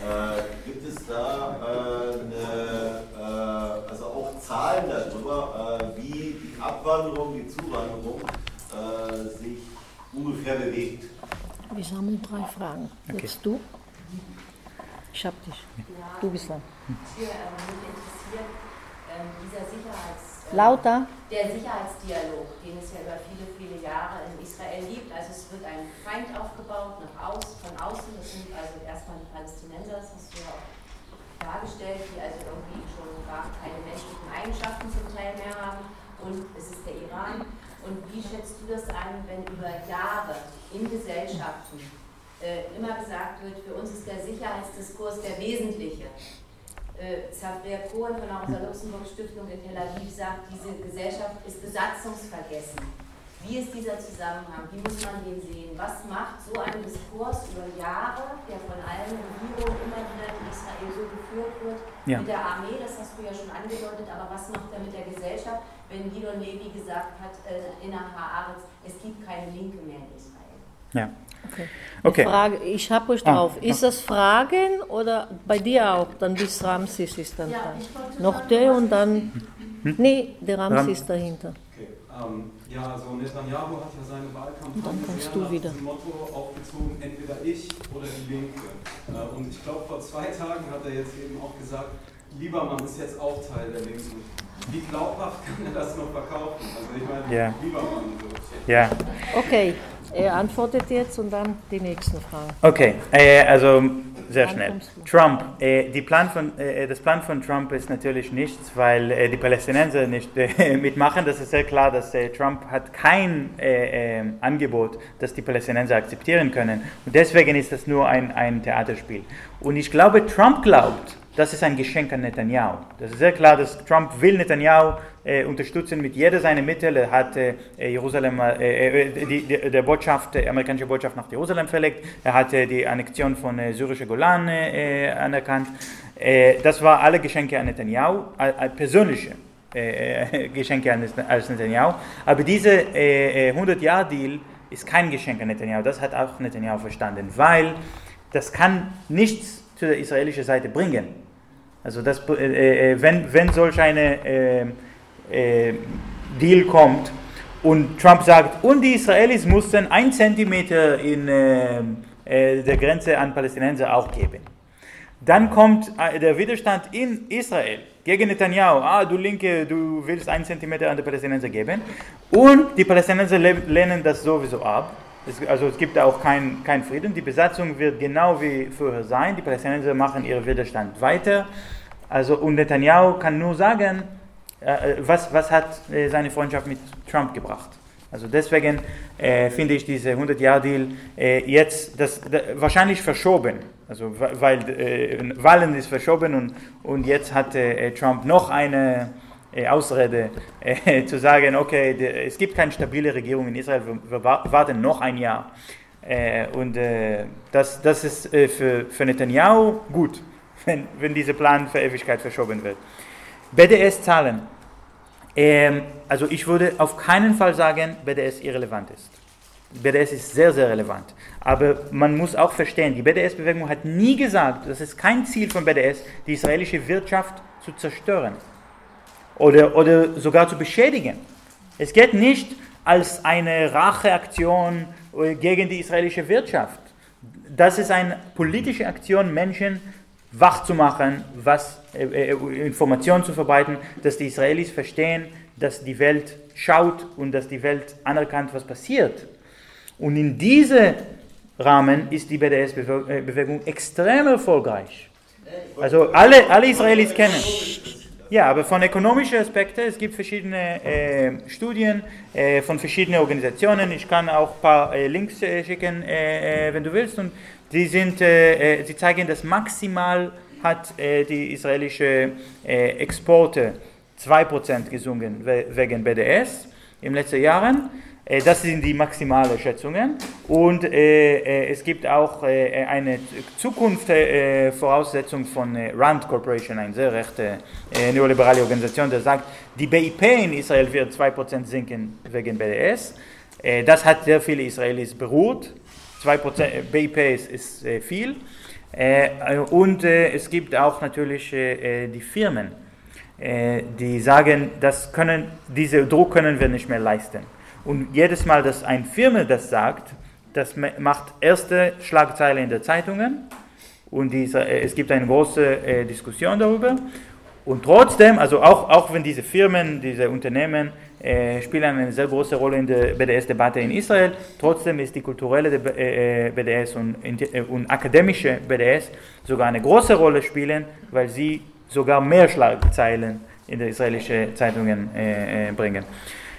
Äh, gibt es da äh, eine, äh, also auch Zahlen darüber, äh, wie die Abwanderung, die Zuwanderung äh, sich ungefähr bewegt? Wir sammeln drei Fragen. Jetzt du. Ich hab dich. Du bist dran. Ähm, mich interessiert dieser Sicherheits... ähm, Lauter. Der Sicherheitsdialog, den es ja über viele, viele Jahre in Israel gibt. Also es wird ein Feind aufgebaut nach aus, von außen. Das sind also erstmal die Palästinenser, das hast du ja auch dargestellt, die also irgendwie schon gar keine menschlichen Eigenschaften zum Teil mehr haben. Und es ist der Iran. Und wie schätzt du das ein, wenn über Jahre in Gesellschaften äh, immer gesagt wird, für uns ist der Sicherheitsdiskurs der wesentliche? Äh, Zafria Cohen von der Rosa-Luxemburg-Stiftung in Tel Aviv sagt, diese Gesellschaft ist besatzungsvergessen. Wie ist dieser Zusammenhang? Wie muss man den sehen? Was macht so ein Diskurs über Jahre, der von allen Regierungen immer wieder in Israel so geführt wird, Ja. mit der Armee, das hast du ja schon angedeutet, aber was macht er mit der Gesellschaft, wenn Gidon Levi gesagt hat äh, in der Haaretz, es gibt keine Linke mehr in Israel? Ja. Okay. Okay. Frage, ich habe euch Ah, drauf. Ist das Fragen oder bei dir auch? Dann bis Ramses ist dann Ja, dran. Noch sagen, der und dann. Nee, der Ramses Ram- ist dahinter. Okay. Ähm, Ja, also Netanyahu hat ja seine Und dann Wahlkampagne kommst sehr du nach wieder. diesem Motto aufgezogen, entweder ich oder die Linke. Äh, Und ich glaube, vor zwei Tagen hat er jetzt eben auch gesagt, Liebermann ist jetzt auch Teil der Linken. Wie glaubhaft kann er das noch verkaufen? Also ich meine, Ja. Liebermann. So. Ja, Okay, er antwortet jetzt und dann die nächsten Fragen. okay, äh, also sehr schnell. Trump, äh, die Plan von, äh, das Plan von Trump ist natürlich nichts, weil äh, die Palästinenser nicht äh, <laughs> mitmachen. Das ist sehr klar, dass äh, Trump hat kein äh, äh, Angebot, das die Palästinenser akzeptieren können. Und deswegen ist das nur ein, ein Theaterspiel. Und ich glaube, Trump glaubt, das ist ein Geschenk an Netanyahu. Das ist sehr klar, dass Trump will Netanyahu äh, unterstützen mit jeder seiner Mittel. Er hat äh, Jerusalem, äh, äh, die, die, der Botschaft, die amerikanische Botschaft nach Jerusalem verlegt. Er hat äh, die Annexion von äh, syrische Golan äh, anerkannt. Äh, das war alle Geschenke an Netanyahu, äh, äh, persönliche <laughs> äh, Geschenke an Netanyahu. Aber dieser äh, 100-Jahr-Deal ist kein Geschenk an Netanyahu. Das hat auch Netanyahu verstanden, weil das kann nichts zu der israelischen Seite bringen. Also das, äh, äh, wenn, wenn solch eine äh, äh, Deal kommt und Trump sagt, und die Israelis mussten ein Zentimeter in äh, äh, der Grenze an Palästinenser auch geben. Dann kommt äh, der Widerstand in Israel gegen Netanyahu. Ah, du Linke, du willst einen Zentimeter an die Palästinenser geben. Und die Palästinenser le- lehnen das sowieso ab. Es, also es gibt auch keinen kein Frieden. Die Besatzung wird genau wie vorher sein. Die Palästinenser machen ihren Widerstand weiter. Also, und Netanyahu kann nur sagen, äh, was, was hat äh, seine Freundschaft mit Trump gebracht. Also deswegen äh, finde ich diese 100-Jahr-Deal äh, jetzt das, da, wahrscheinlich verschoben. Also weil äh, Wahlen ist verschoben und, und jetzt hat äh, Trump noch eine äh, Ausrede äh, zu sagen, okay, der, es gibt keine stabile Regierung in Israel, wir, wir wa- warten noch ein Jahr. Äh, und äh, das, das ist äh, für, für Netanyahu gut, <laughs> wenn, wenn dieser Plan für Ewigkeit verschoben wird. BDS-Zahlen. Ähm, also ich würde auf keinen Fall sagen, BDS irrelevant ist. BDS ist sehr, sehr relevant. Aber man muss auch verstehen, die BDS-Bewegung hat nie gesagt, das ist kein Ziel von BDS, die israelische Wirtschaft zu zerstören oder, oder sogar zu beschädigen. Es geht nicht als eine Racheaktion äh, gegen die israelische Wirtschaft. Das ist eine politische Aktion, Menschen wach zu machen, was, äh, äh, Informationen zu verbreiten, dass die Israelis verstehen, dass die Welt schaut und dass die Welt anerkannt, was passiert. Und in diesem Rahmen ist die BDS-Bewegung extrem erfolgreich. Also alle, alle Israelis kennen. Ja, aber von ökonomischen Aspekten, es gibt verschiedene äh, Studien äh, von verschiedenen Organisationen. Ich kann auch ein paar äh, Links äh, schicken, äh, äh, wenn du willst. Und die, sind, sie zeigen, dass maximal hat die israelische Exporte 2% gesungen we wegen BDS den letzten Jahren. Äh, Das sind die maximalen Schätzungen. Und äh, äh, es gibt auch eine Zukunftsvoraussetzung von Rand Corporation, eine sehr rechte neoliberale Organisation, die sagt, die BIP in Israel wird 2% sinken wegen BDS. Das hat sehr viele Israelis beruht. 2% BIP ist, viel. Und es gibt auch natürlich die Firmen, die sagen, das können, diese Druck können wir nicht mehr leisten. Und jedes Mal, dass eine Firma das sagt, das ma- macht erste Schlagzeile in den Zeitungen und diese, äh, es gibt eine große äh, Diskussion darüber. Und trotzdem, also auch, auch wenn diese Firmen, diese Unternehmen äh, spielen eine sehr große Rolle in der BDS-Debatte in Israel, trotzdem ist die kulturelle äh, äh, BDS und, und akademische BDS sogar eine große Rolle spielen, weil sie sogar mehr Schlagzeilen in die israelischen Zeitungen äh, bringen.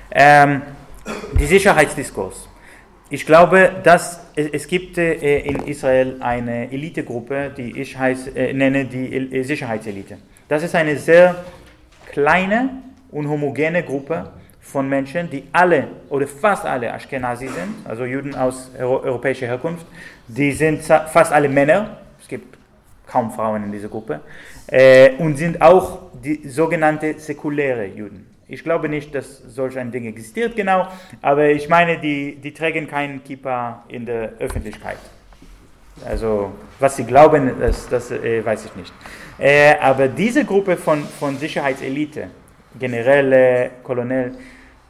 Ähm, die Sicherheitsdiskurs. Ich glaube, dass es, gibt äh, in Israel eine Elitegruppe, die ich heiß, äh, nenne die äh, Sicherheitselite. Das ist eine sehr kleine und homogene Gruppe von Menschen, die alle oder fast alle Ashkenazi sind, also Juden aus euro europäischer Herkunft. Die sind fast alle Männer. Es gibt kaum Frauen in dieser Gruppe. Äh, und sind auch die sogenannte säkuläre Juden. Ich glaube nicht, dass solch ein Ding existiert genau, aber ich meine, die, die tragen keinen Kippa in der Öffentlichkeit. Also, was sie glauben, das, das äh, weiß ich nicht. Äh, aber diese Gruppe von, von Sicherheitselite, Generäle, Kolonel,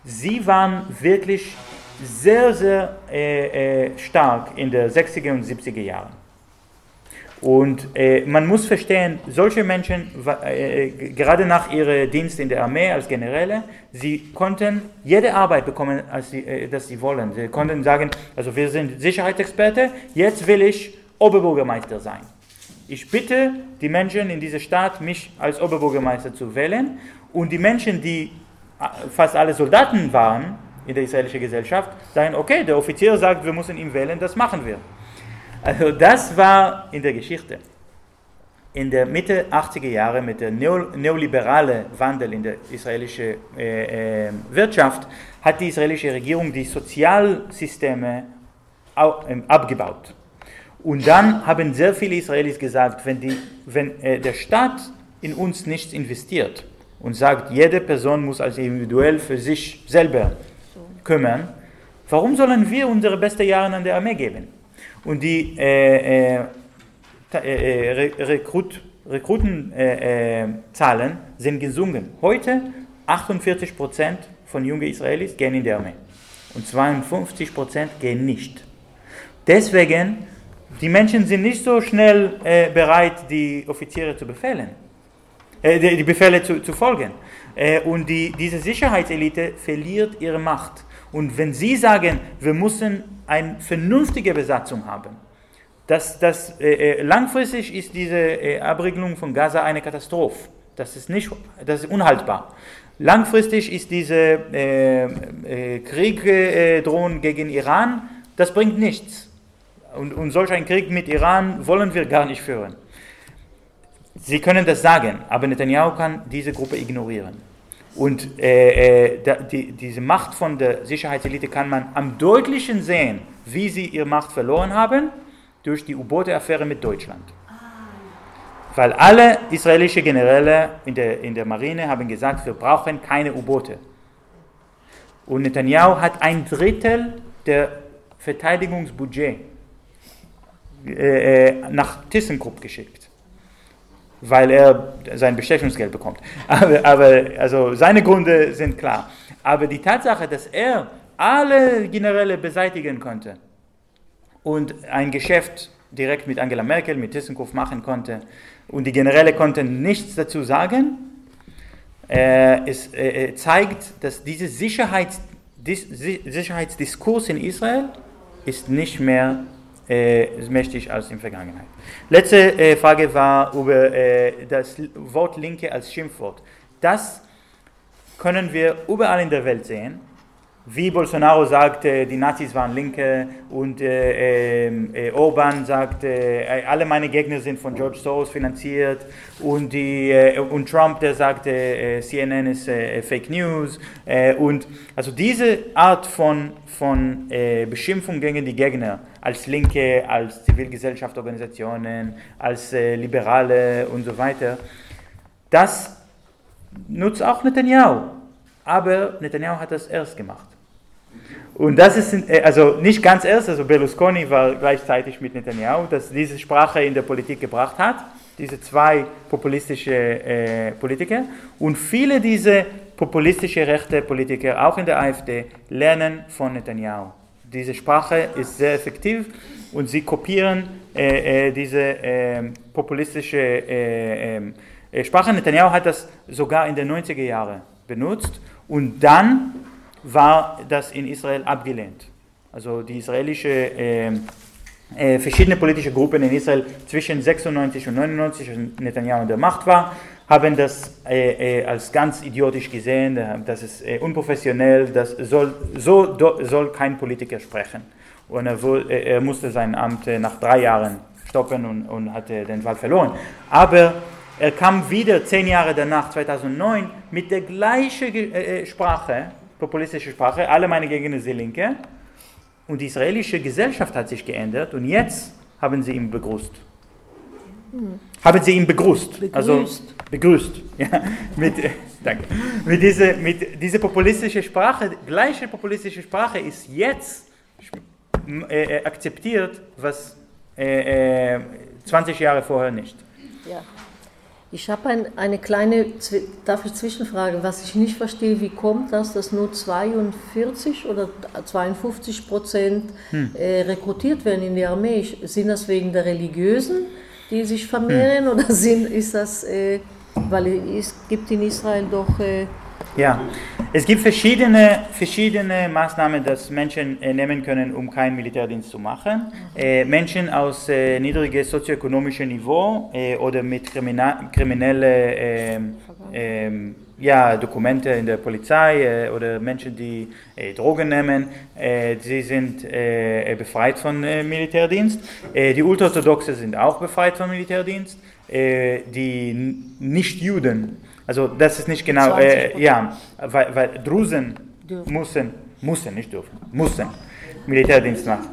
sie waren wirklich sehr, sehr äh, äh, stark in den 60er und 70er Jahren. Und äh, man muss verstehen, solche Menschen, äh, gerade nach ihrem Dienst in der Armee als Generäle, sie konnten jede Arbeit bekommen, als sie, äh, das sie wollen. Sie konnten sagen, also wir sind Sicherheitsexperte, jetzt will ich Oberbürgermeister sein. Ich bitte die Menschen in dieser Stadt, mich als Oberbürgermeister zu wählen. Und die Menschen, die äh, fast alle Soldaten waren in der israelischen Gesellschaft, sagen, okay, der Offizier sagt, wir müssen ihn wählen, das machen wir. Also das war in der Geschichte. In der Mitte 80er Jahre mit der neo, neoliberale Wandel in der israelischen äh, äh, Wirtschaft hat die israelische Regierung die Sozialsysteme ähm, abgebaut. Und dann haben sehr viele Israelis gesagt, wenn, die, wenn äh, der Staat in uns nichts investiert und sagt, jede Person muss also individuell für sich selber kümmern, warum sollen wir unsere besten Jahre an der Armee geben? Und die äh, äh, äh, äh, Re Rekrut, Rekrutenzahlen äh, sind gesunken. Heute 48% von jungen Israelis gehen in die Armee und 52% gehen nicht. Deswegen, die Menschen sind nicht so schnell äh, bereit, die Offiziere zu befehlen, äh, die Befehle zu, zu folgen. Äh, und die, diese Sicherheitselite verliert ihre Macht. Und wenn sie sagen, wir müssen eine vernünftige Besatzung haben, das, das, äh, äh, langfristig ist diese äh, Abriegelung von Gaza eine Katastrophe. Das ist, nicht, das ist unhaltbar. Langfristig ist dieser äh, äh, Krieg äh, drohen gegen Iran, das bringt nichts. Und, und solch einen Krieg mit Iran wollen wir gar nicht führen. Sie können das sagen, aber Netanyahu kann diese Gruppe ignorieren. Und äh, äh, da, die, diese Macht von der Sicherheitselite kann man am deutlichen sehen, wie sie ihre Macht verloren haben durch die U-Boote-Affäre mit Deutschland. Weil alle israelische Generäle in der, in der Marine haben gesagt, wir brauchen keine U-Boote. Und Netanyahu hat ein Drittel der Verteidigungsbudget äh, äh, nach ThyssenKrupp geschickt, weil er sein Bestechungsgeld bekommt. <laughs> Aber, aber also seine Gründe sind klar. Aber die Tatsache, dass er alle Generäle beseitigen konnte und ein Geschäft direkt mit Angela Merkel, mit ThyssenKrupp machen konnte und die Generäle konnten nichts dazu sagen, äh, es äh, zeigt, dass dieser Sicherheits, dis, Si- Sicherheitsdiskurs in Israel ist nicht mehr äh, mächtig als in der Vergangenheit. Letzte äh, Frage war über äh, das Wort Linke als Schimpfwort. Das können wir überall in der Welt sehen. Wie Bolsonaro sagt, die Nazis waren Linke und äh, ähm, äh, Orban sagt, äh, alle meine Gegner sind von George Soros finanziert und, die, äh, und Trump, der sagt, äh, CNN ist äh, Fake News. Und also diese Art von, von Beschimpfung gegen die Gegner als Linke, als Zivilgesellschaftsorganisationen, als Liberale und so weiter, das nutzt auch Netanyahu. Aber Netanyahu hat das erst gemacht. Und das ist, äh, also nicht ganz erst, also Berlusconi war gleichzeitig mit Netanyahu, dass diese Sprache in der Politik gebracht hat, diese zwei populistische äh, Politiker. Und viele dieser populistische rechte Politiker, auch in der AfD, lernen von Netanyahu. Diese Sprache ist sehr effektiv und sie kopieren äh, äh, diese äh, populistische äh, ähm, äh, Sprache. Netanyahu hat das sogar in den 90er Jahren benutzt und dann war das in Israel abgelehnt. Also die israelische äh, äh, verschiedene politische Gruppen in Israel zwischen 96 und 99, als Netanyahu an der Macht war, haben das äh, äh, als ganz idiotisch gesehen, äh, das ist äh, unprofessionell, das soll, so do, soll kein Politiker sprechen. Und er, wohl, er musste sein Amt nach drei Jahren stoppen und, und hatte den Wahl verloren. Aber er kam wieder zehn Jahre danach, 2009, mit der gleichen Sprache, populistische Sprache, alle meine Gegner sind Linke. Und die israelische Gesellschaft hat sich geändert und jetzt haben sie ihn begrüßt. Hm. Haben sie ihn begrüßt. Begrüßt. Also begrüßt. <laughs> Ja, mit, äh, danke. Mit dieser mit diese populistische Sprache, gleiche populistische Sprache ist jetzt äh, äh, akzeptiert, was äh, äh, 20 Jahre vorher nicht. Ja. Ich habe ein, eine kleine, darf ich Zwischenfrage, was ich nicht verstehe, wie kommt das, dass nur 42 oder 52 Prozent Hm. äh, rekrutiert werden in die Armee? Sind das wegen der Religiösen, die sich vermehren oder sind, ist das, äh, weil es gibt in Israel doch... Äh, Ja, es gibt verschiedene, verschiedene Maßnahmen, dass Menschen äh, nehmen können, um keinen Militärdienst zu machen. Äh, Menschen aus äh, niedrigem sozioökonomischem Niveau äh, oder mit krimina kriminellen ähm, ähm, ja, Dokumente in der Polizei äh, oder Menschen, die äh, Drogen nehmen, äh, sie sind befreit von Militärdienst. Die Ultraorthodoxe sind auch befreit von Militärdienst. Die Nicht-Juden, also das ist nicht genau, äh, 20%. ja, weil, weil Drusen Dürfen. müssen, müssen, nicht dürfen, müssen Militärdienst machen.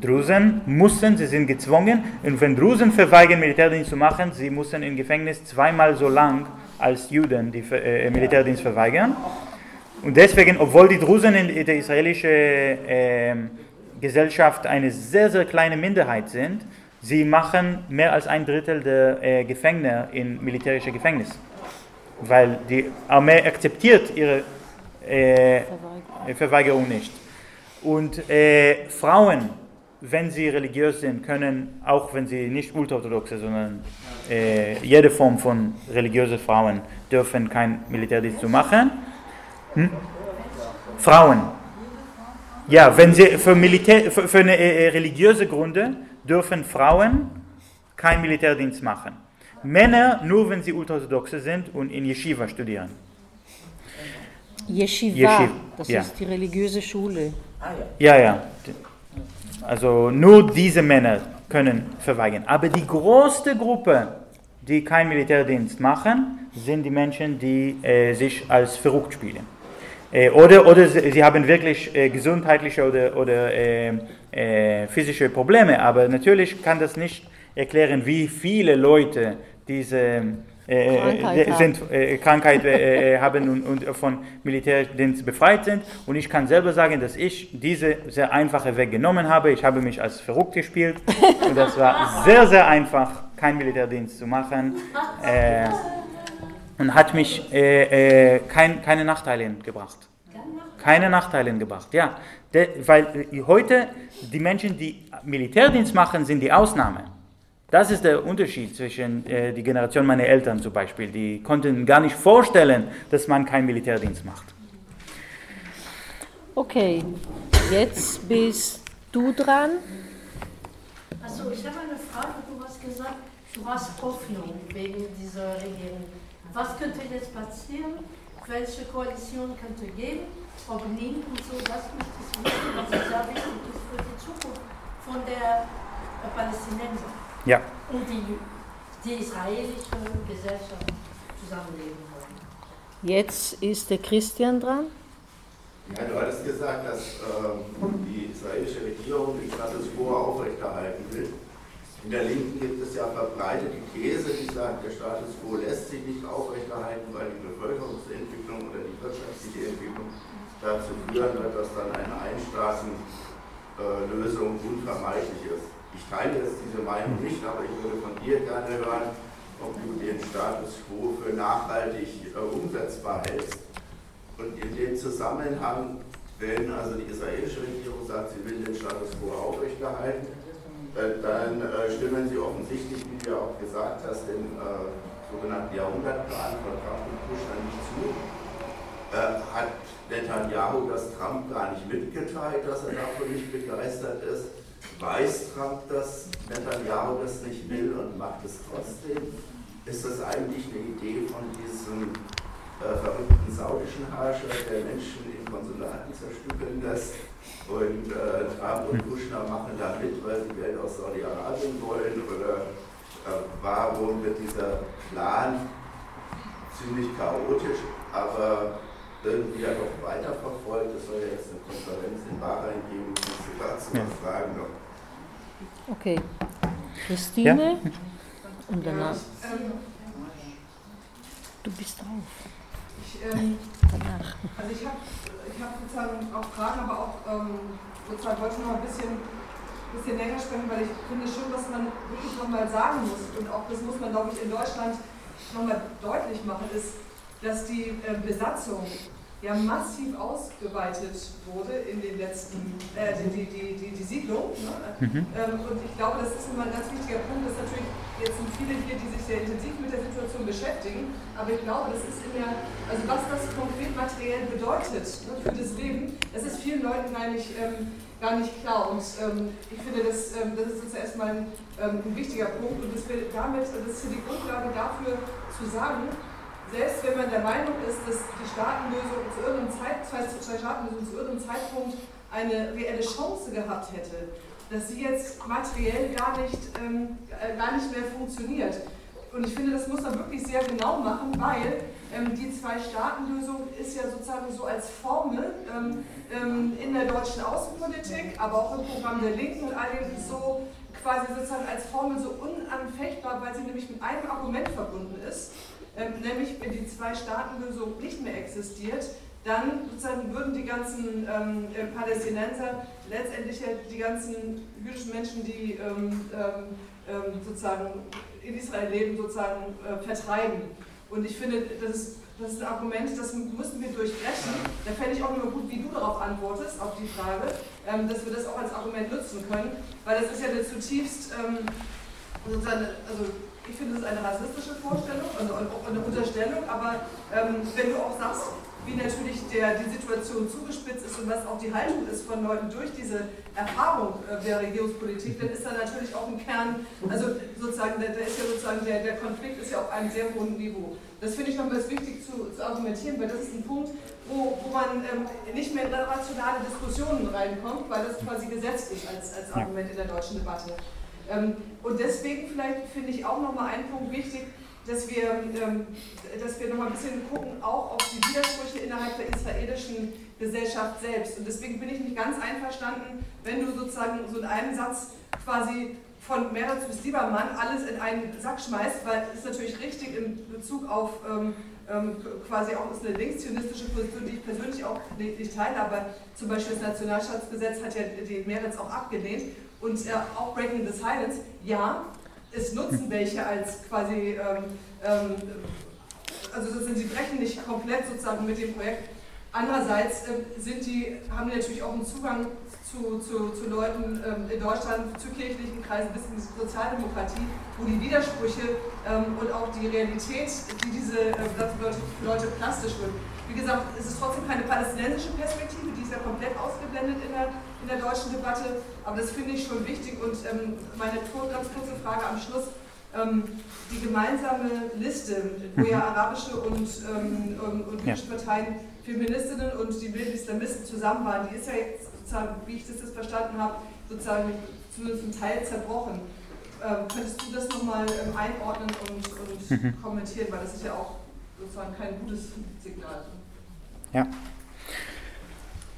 Drusen müssen, sie sind gezwungen und wenn Drusen verweigern, Militärdienst zu machen, sie müssen im Gefängnis zweimal so lang als Juden die Ver- äh, Militärdienst verweigern. Und deswegen, obwohl die Drusen in der israelischen ähm, Gesellschaft eine sehr, sehr kleine Minderheit sind, sie machen mehr als ein Drittel der äh, Gefängner in militärische Gefängnis. Weil die Armee akzeptiert ihre äh, Verweigerung nicht. Und äh, Frauen, wenn sie religiös sind, können, auch wenn sie nicht ultraorthodoxe, sondern äh, jede Form von religiösen Frauen dürfen kein Militärdienst zu machen. Hm? Frauen. Ja, wenn sie für, Militär, für, für eine, äh, religiöse Gründe dürfen Frauen keinen Militärdienst machen. Männer nur, wenn sie ultraorthodoxe sind und in Yeshiva studieren. Yeshiva, Yeshiva, das ja. ist die religiöse Schule. Ah ja. Ja, ja. Also nur diese Männer können verweigern. Aber die größte Gruppe, die keinen Militärdienst machen, sind die Menschen, die äh, sich als verrückt spielen. Äh, oder oder sie, sie haben wirklich äh, gesundheitliche oder, oder äh, äh, physische Probleme. Aber natürlich kann das nicht erklären, wie viele Leute diese äh, Krankheit äh, sind, äh, Krankheit äh, äh, <laughs> haben und, und von Militärdienst befreit sind. Und ich kann selber sagen, dass ich diese sehr einfache Weg genommen habe. Ich habe mich als verrückt gespielt und das war sehr, sehr einfach, keinen Militärdienst zu machen. Äh, und hat mich äh, äh, kein, keine Nachteile gebracht. Keine Nachteile gebracht, ja. De, weil äh, heute die Menschen, die Militärdienst machen, sind die Ausnahme. Das ist der Unterschied zwischen äh, die Generation meiner Eltern zum Beispiel. Die konnten gar nicht vorstellen, dass man keinen Militärdienst macht. Okay, jetzt bist du dran. Also ich habe eine Frage, du hast gesagt, du hast Hoffnung wegen dieser Regierung. Was könnte jetzt passieren? Welche Koalition könnte geben? Ob Link und so, das möchte ich wissen, was sehr wichtig ist für die Zukunft von der äh, Palästinenser Ja. und die, die israelische Gesellschaft zusammenleben wollen. Jetzt ist der Christian dran. Ja, du hattest gesagt, dass ähm, die israelische Regierung den Status quo aufrechterhalten will. In der Linken gibt es ja verbreitet die These, die sagt, der Status quo lässt sich nicht aufrechterhalten, weil die Bevölkerungsentwicklung oder die wirtschaftliche Entwicklung dazu führen wird, dass dann eine Einstaatenlösung unvermeidlich ist. Ich teile jetzt diese Meinung nicht, aber ich würde von dir gerne hören, ob du den Status quo für nachhaltig äh, umsetzbar hältst. Und in dem Zusammenhang, wenn also die israelische Regierung sagt, sie will den Status quo aufrechterhalten, äh, dann äh, stimmen sie offensichtlich, wie du ja auch gesagt hast, dem äh, sogenannten Jahrhundertplan von Trump und Kushner nicht zu. Äh, hat Netanyahu das Trump gar nicht mitgeteilt, dass er davon nicht begeistert ist? Weiß Trump, dass Netanyahu das nicht will und macht es trotzdem? Ist das eigentlich eine Idee von diesem äh, verrückten saudischen Herrscher, der Menschen in Konsulaten zerstückeln lässt? Und äh, Trump und Kushner machen da mit, weil sie Geld aus Saudi-Arabien wollen? Oder äh, warum wird dieser Plan ziemlich chaotisch, aber irgendwie ja doch weiterverfolgt? Es soll ja jetzt eine Konferenz in Bahrain geben, musste dazu Ja. was fragen noch. Okay. Christine und danach. Ähm, Du bist drauf. ich, ähm, Danach. also ich habe ich hab sozusagen auch Fragen, aber auch ähm, sozusagen wollte ich noch mal ein bisschen, bisschen länger sprechen, weil ich finde schon, dass man wirklich noch mal sagen muss und auch das muss man, glaube ich, in Deutschland nochmal deutlich machen, ist, dass die äh, Besatzung ja massiv ausgeweitet wurde in den letzten, äh, die, die, die, die, Siedlung. Ne? Mhm. Ähm, und ich glaube, das ist immer ein ganz wichtiger Punkt, dass natürlich, jetzt sind viele hier, die sich sehr intensiv mit der Situation beschäftigen, aber ich glaube, das ist in der, also was das konkret materiell bedeutet ne, für das Leben, das ist vielen Leuten gar nicht, ähm, gar nicht klar. Und ähm, ich finde, das, ähm, das ist uns erstmal ein, ähm, ein wichtiger Punkt und das will damit, das ist die Grundlage dafür zu sagen, selbst wenn man der Meinung ist, dass die Staatenlösung zu irgendeinem, Zeit, Staatenlösung zu irgendeinem Zeitpunkt eine reelle Chance gehabt hätte, dass sie jetzt materiell gar nicht, ähm, äh, gar nicht mehr funktioniert. Und ich finde, das muss man wirklich sehr genau machen, weil ähm, die Zwei-Staaten-Lösung ist ja sozusagen so als Formel ähm, ähm, in der deutschen Außenpolitik, aber auch im Programm der Linken und all dem so quasi sozusagen als Formel so unanfechtbar, weil sie nämlich mit einem Argument verbunden ist nämlich wenn die Zwei-Staaten-Lösung nicht mehr existiert, dann sozusagen würden die ganzen ähm, äh, Palästinenser letztendlich ja die ganzen jüdischen Menschen, die ähm, ähm, ähm, sozusagen in Israel leben, sozusagen äh, vertreiben. Und ich finde, das ist, das ist ein Argument, das müssen wir durchbrechen. Da fände ich auch immer gut, wie du darauf antwortest, auf die Frage, ähm, dass wir das auch als Argument nutzen können, weil das ist ja eine zutiefst sozusagen, also ich finde, es ist eine rassistische Vorstellung, also eine Unterstellung, aber ähm, wenn du auch sagst, wie natürlich der, die Situation zugespitzt ist und was auch die Haltung ist von Leuten durch diese Erfahrung äh, der Regierungspolitik, dann ist da natürlich auch ein Kern, also sozusagen, da, ist ja sozusagen der, der Konflikt ist ja auf einem sehr hohen Niveau. Das finde ich nochmal wichtig zu, zu, argumentieren, weil das ist ein Punkt, wo, wo man ähm, nicht mehr in rationale Diskussionen reinkommt, weil das quasi gesetzt ist als, als Argument in der deutschen Debatte. Ähm, und deswegen vielleicht finde ich auch nochmal einen Punkt wichtig, dass wir, ähm, dass wir nochmal ein bisschen gucken, auch auf die Widersprüche innerhalb der israelischen Gesellschaft selbst. Und deswegen bin ich nicht ganz einverstanden, wenn du sozusagen so in einem Satz quasi von Meretz bis Liebermann alles in einen Sack schmeißt, weil es ist natürlich richtig in Bezug auf ähm, ähm, quasi auch ist eine linkszionistische Position, die ich persönlich auch nicht, teile, aber zum Beispiel das Nationalstaatsgesetz hat ja die Meretz auch abgelehnt. Und äh, auch Breaking the Silence, ja, es nutzen welche als quasi, ähm, ähm, also sie brechen nicht komplett sozusagen mit dem Projekt. Andererseits äh, sind die, haben die natürlich auch einen Zugang zu, zu, zu Leuten ähm, in Deutschland, zu kirchlichen Kreisen bis in die Sozialdemokratie, wo die Widersprüche ähm, und auch die Realität, die diese äh, Leute plastisch wird. Wie gesagt, es ist trotzdem keine palästinensische Perspektive, die ist ja komplett ausgeblendet in der in der deutschen Debatte, aber das finde ich schon wichtig. Und ähm, meine ganz kurze Frage am Schluss. Ähm, die gemeinsame Liste, wo ja mhm. arabische und, ähm, und jüdische Parteien, Feministinnen und die wilden Islamisten zusammen waren, die ist ja jetzt sozusagen, wie ich das jetzt verstanden habe, sozusagen zumindest ein Teil zerbrochen. Ähm, könntest du das nochmal ähm, einordnen und, und mhm. kommentieren, weil das ist ja auch sozusagen kein gutes Signal. Ja.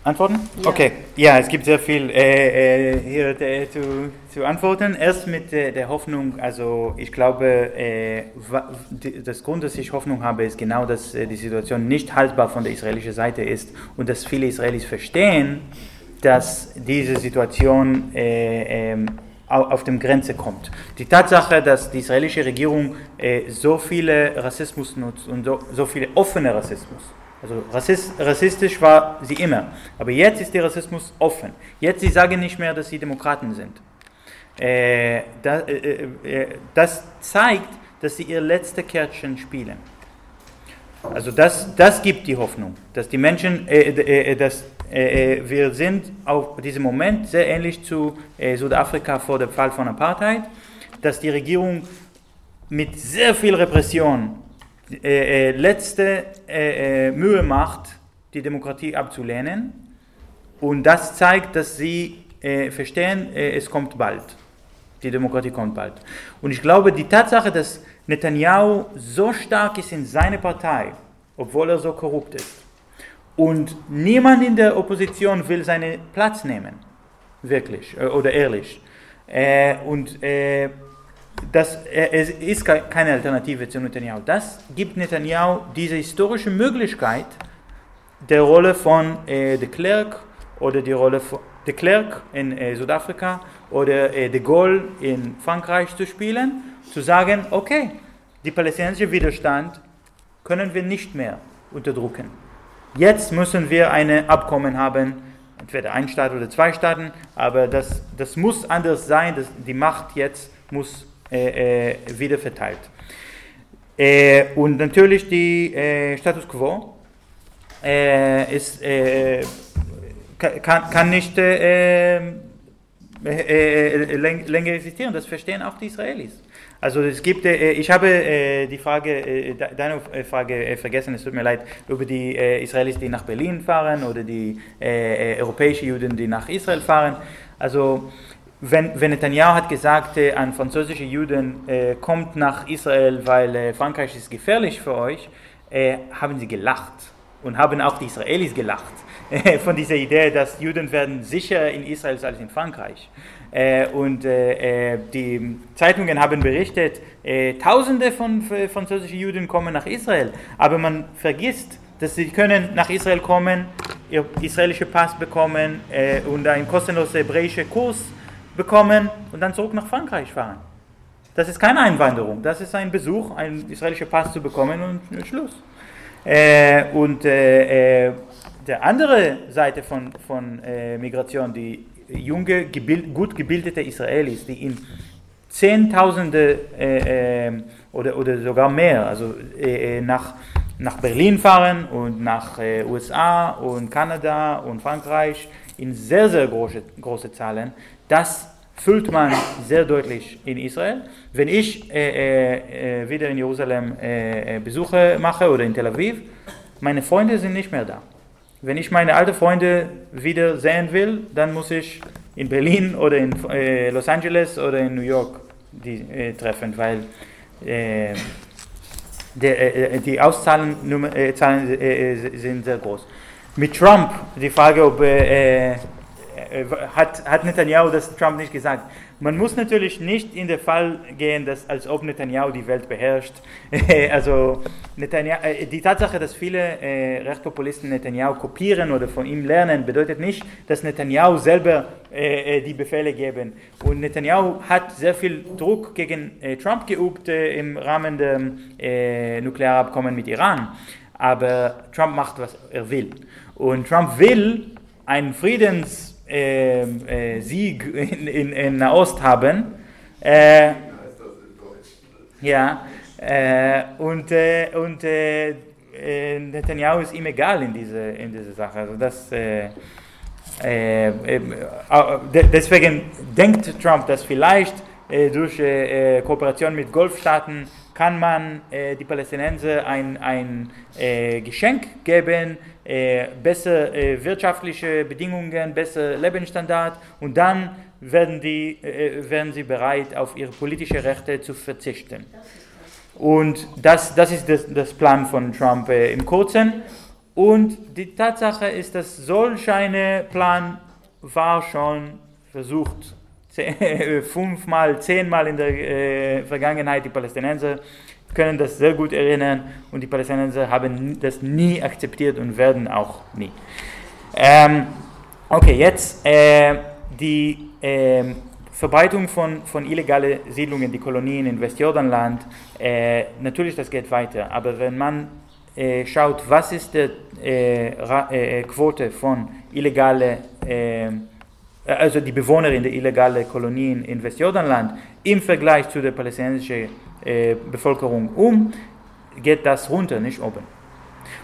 Antworten? Ja. Okay, ja, es gibt sehr viel äh, äh, hier äh, zu, zu antworten. Erst mit äh, der Hoffnung, also ich glaube, äh, das Grund, dass ich Hoffnung habe, ist genau, dass äh, die Situation nicht haltbar von der israelischen Seite ist und dass viele Israelis verstehen, dass diese Situation ähm, auf dem Grenze kommt. Die Tatsache, dass die israelische Regierung so viele Rassismus nutzt und so, so viele offene Rassismus, also rassistisch war sie immer. Aber jetzt ist der Rassismus offen. Jetzt sie sagen nicht mehr, dass sie Demokraten sind. Äh, das, äh, äh, äh, das, zeigt, dass sie ihr letzte Kärtchen spielen. Also das, das gibt die Hoffnung, dass die Menschen, äh, äh, dass wir sind auf diesem Moment sehr ähnlich zu Südafrika vor dem Fall von Apartheid, dass die Regierung mit sehr viel Repression äh, äh, letzte äh, äh, Mühe macht, die Demokratie abzulehnen. Und das zeigt, dass sie äh, verstehen, äh, es kommt bald. Die Demokratie kommt bald. Und ich glaube, die Tatsache, dass Netanyahu so stark ist in seiner Partei, obwohl er so korrupt ist, und niemand in der Opposition will seinen Platz nehmen, wirklich oder ehrlich. und das, es ist keine Alternative zu Netanyahu. Das gibt Netanyahu diese historische Möglichkeit, der Rolle von äh, de Klerk oder die Rolle von de Klerk in äh, Südafrika oder äh, de Gaulle in Frankreich zu spielen, zu sagen, okay, die palästinensische Widerstand können wir nicht mehr unterdrücken. Jetzt müssen wir ein Abkommen haben, entweder ein Staat oder zwei Staaten, aber das, das muss anders sein, das, die Macht jetzt muss wieder verteilt. Äh, und natürlich die äh, Status quo äh, ist, äh, kann, kann nicht länger existieren, das verstehen auch die Israelis. Also es gibt, äh, ich habe äh, die Frage, äh, deine Frage vergessen, es tut mir leid, über die Israelis, die nach Berlin fahren oder die europäischen Juden, die nach Israel fahren. Also wenn, wenn Netanyahu hat gesagt an französische Juden, kommt nach Israel, weil Frankreich ist gefährlich für euch, haben sie gelacht und haben auch die Israelis gelacht von dieser Idee, dass Juden werden sicher in Israel als in Frankreich. Äh, und äh, äh, die Zeitungen haben berichtet, Tausende von französischen Juden kommen nach Israel, aber man vergisst, dass sie können nach Israel kommen, ihr israelischen Pass bekommen und einen kostenlosen hebräischen Kurs bekommen und dann zurück nach Frankreich fahren. Das ist keine Einwanderung, das ist ein Besuch, einen israelischen Pass zu bekommen und Schluss. und der andere Seite von, von Migration, die junge, gebild, gut gebildete Israelis, die in Zehntausende äh, äh, oder, oder sogar mehr, also äh, äh nach, nach Berlin fahren und nach äh, USA und Kanada und Frankreich in sehr, sehr große, große Zahlen, das fühlt man sehr deutlich in Israel. Wenn ich äh, äh, wieder in Jerusalem äh, Besuche mache oder in Tel Aviv, meine Freunde sind nicht mehr da. Wenn ich meine alten Freunde wieder sehen will, dann muss ich in Berlin oder in äh, Los Angeles oder in New York die äh, treffen, weil äh, äh, die Auszahlen äh, Zahlen, äh, sind sehr groß. Mit Trump, die Frage, ob hat, hat Netanyahu das Trump nicht gesagt. Man muss natürlich nicht in den Fall gehen, dass als ob Netanyahu die Welt beherrscht. <laughs> also Netanyahu, äh, die Tatsache, dass viele äh, Rechtspopulisten Netanyahu kopieren oder von ihm lernen, bedeutet nicht, dass Netanyahu selber äh, äh die Befehle geben. Und Netanyahu hat sehr viel Druck gegen äh, Trump geübt äh, im Rahmen des Nuklearabkommens mit Iran. Aber Trump macht, was er will. Und Trump will einen Friedens äh, äh, Sieg in, in, in Nahost haben. Äh, ja, äh, und, äh, und äh, Netanyahu ist ihm egal in diese, in diese Sache. Also das, deswegen denkt Trump, dass vielleicht durch Kooperation mit Golfstaaten kann man die Palästinenser ein, ein Geschenk geben, äh, bessere äh, wirtschaftliche Bedingungen, bessere Lebensstandard und dann werden, die, äh, werden sie bereit, auf ihre politischen Rechte zu verzichten. Und das, das ist das, das Plan von Trump äh, im Kurzen. Und die Tatsache ist, dass solch ein Plan war schon versucht, <laughs> fünfmal, zehnmal in der äh, Vergangenheit die Palästinenser können das sehr gut erinnern und die Palästinenser haben das nie akzeptiert und werden auch nie. Ähm, okay, jetzt äh, die äh, Verbreitung von, von illegalen Siedlungen, die Kolonien in Westjordanland, äh, natürlich das geht weiter, aber wenn man äh, schaut, was ist die äh, äh, Quote von illegalen also die Bewohner in der illegalen Kolonien in Westjordanland im Vergleich zu der palästinensischen äh, Bevölkerung um, geht das runter, nicht oben.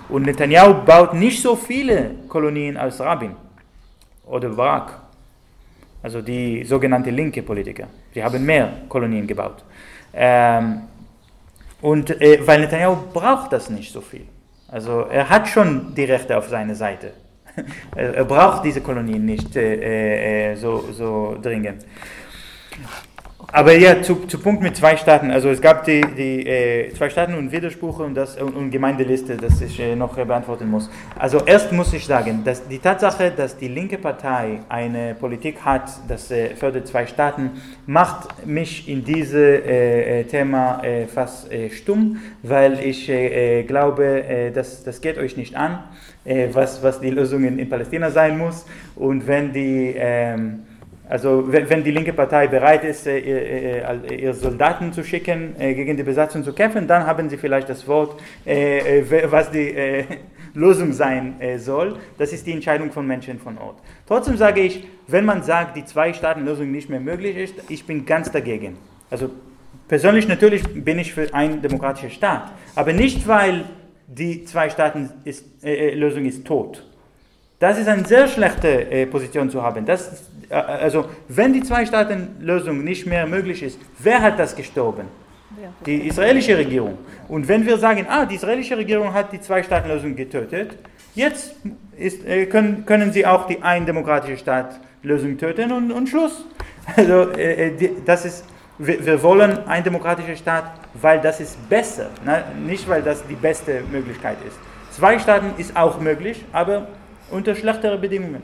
Und Netanyahu baut nicht so viele Kolonien als Rabin oder Barak, also die sogenannte linke Politiker. Sie haben mehr Kolonien gebaut. Ähm, und äh, weil Netanyahu braucht das nicht so viel. Also er hat schon die Rechte auf seiner Seite. <laughs> er braucht diese Kolonien nicht äh, äh, so, so dringend. Aber ja, zu, zu Punkt mit zwei Staaten. Also es gab die, die äh, zwei Staaten und Widersprüche und, das, und, und Gemeindeliste, das ich äh, noch beantworten muss. Also erst muss ich sagen, dass die Tatsache, dass die linke Partei eine Politik hat, das äh, fördert zwei Staaten, macht mich in diesem äh, äh, Thema äh, fast stumm, weil ich glaube, das, das geht euch nicht an, was, was die Lösung in, in Palästina sein muss. Und wenn die... Also wenn die linke Partei bereit ist, ihre Soldaten zu schicken, gegen die Besatzung zu kämpfen, dann haben sie vielleicht das Wort, was die <laughs> Lösung sein soll. Das ist die Entscheidung von Menschen von Ort. Trotzdem sage ich, wenn man sagt, die Zwei-Staaten-Lösung nicht mehr möglich ist, ich bin ganz dagegen. Also persönlich natürlich bin ich für einen demokratischen Staat, aber nicht, weil die Zwei-Staaten-Lösung ist tot. Das ist eine sehr schlechte äh, Position zu haben. Das, äh, also, wenn die Zwei-Staaten-Lösung nicht mehr möglich ist, wer hat das gestorben? Die israelische Regierung. Und wenn wir sagen, ah, die israelische Regierung hat die Zwei-Staaten-Lösung getötet, jetzt ist, äh, können, können sie auch die ein-demokratische Staat-Lösung töten und, und Schluss. Also, äh, äh, das ist, wir, wir, wollen einen demokratischen Staat, weil das ist besser, ne? nicht weil das die beste Möglichkeit ist. Zwei Staaten ist auch möglich, aber unter schlechteren Bedingungen.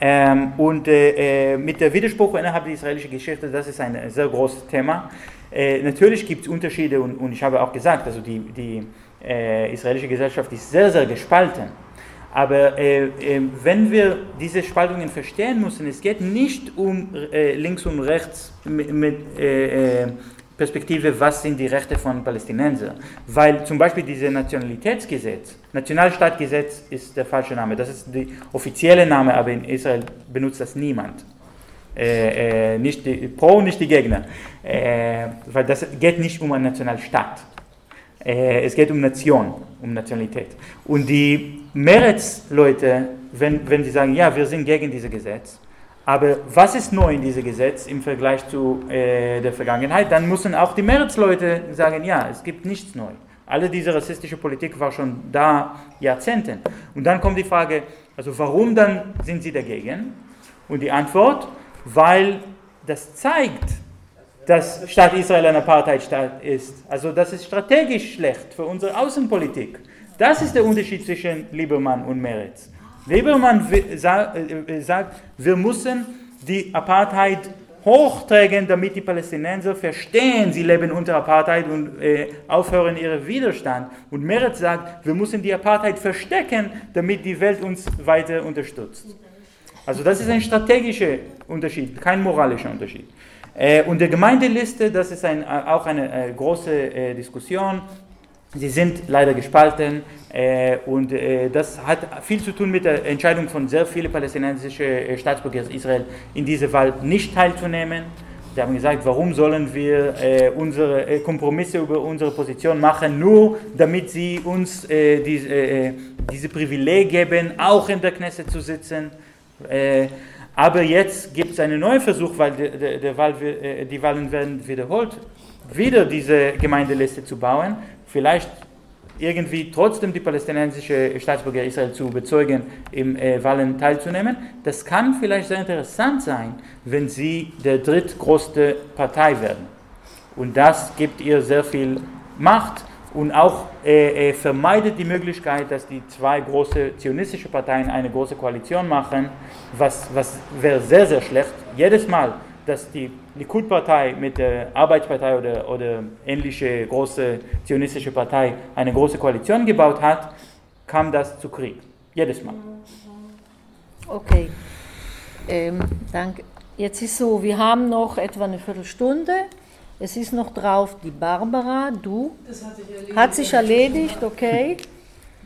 Ähm, und äh, äh, mit der Widerspruch innerhalb der israelischen Geschichte, das ist ein sehr großes Thema. Äh, natürlich gibt es Unterschiede und, und, ich habe auch gesagt, also die, die äh, israelische Gesellschaft ist sehr, sehr gespalten. Aber äh, äh, wenn wir diese Spaltungen verstehen müssen, es geht nicht um links und rechts mit, mit Perspektive, was sind die Rechte von Palästinensern. Weil zum Beispiel dieses Nationalitätsgesetz, Nationalstaatgesetz ist der falsche Name, das ist der offizielle Name, aber in Israel benutzt das niemand. Äh, äh, nicht die Pro, nicht die Gegner. Äh, weil das geht nicht um einen Nationalstaat. Äh, es geht um Nation, um Nationalität. Und die Meretz-Leute, wenn, wenn sie sagen, ja, wir sind gegen dieses Gesetz, aber was ist neu in diesem Gesetz im Vergleich zu äh, der Vergangenheit? Dann müssen auch die Mehrheitsleute sagen, ja, es gibt nichts neu. Alle diese rassistische Politik war schon da Jahrzehnten. Und dann kommt die Frage, also warum dann sind sie dagegen? Und die Antwort, weil das zeigt, dass Staat Israel ein Apartheidstaat ist. Also das ist strategisch schlecht für unsere Außenpolitik. Das ist der Unterschied zwischen Liebermann und Meretz. Liebermann äh, sagt, wir müssen die Apartheid hochtragen, damit die Palästinenser verstehen, sie leben unter Apartheid und äh, aufhören ihren Widerstand. Und Meretz sagt, wir müssen die Apartheid verstecken, damit die Welt uns weiter unterstützt. Also das ist ein strategischer Unterschied, kein moralischer Unterschied. Äh, und der Gemeindeliste, das ist ein, auch eine äh, große äh, Diskussion. Sie sind leider gespalten äh, und äh, das hat viel zu tun mit der Entscheidung von sehr vielen palästinensischen äh, Staatsbürgern Israel in diese Wahl nicht teilzunehmen. Sie haben gesagt, warum sollen wir äh, unsere äh, Kompromisse über unsere Position machen, nur damit sie uns äh, die, diese Privileg geben, auch in der Knesset zu sitzen. aber jetzt gibt es einen neuen Versuch, weil die, die, die, Wahl, die Wahlen werden wiederholt, wieder diese Gemeindeliste zu bauen vielleicht irgendwie trotzdem die palästinensische Staatsbürger Israel zu überzeugen, im äh, Wahlen teilzunehmen. Das kann vielleicht sehr interessant sein, wenn sie der drittgrößte Partei werden. Und das gibt ihr sehr viel Macht und auch äh, äh, vermeidet die Möglichkeit, dass die zwei große zionistische Parteien eine große Koalition machen, was, was wäre sehr, sehr schlecht. Jedes Mal, dass die Likud-Partei mit der Arbeitspartei oder, oder ähnliche große zionistische Partei eine große Koalition gebaut hat, kam das zu Krieg. Jedes Mal. Okay. Ähm, danke. Jetzt ist so, wir haben noch etwa eine Viertelstunde. Es ist noch drauf die Barbara, du. Das hat sich erledigt. Hat sich erledigt, okay.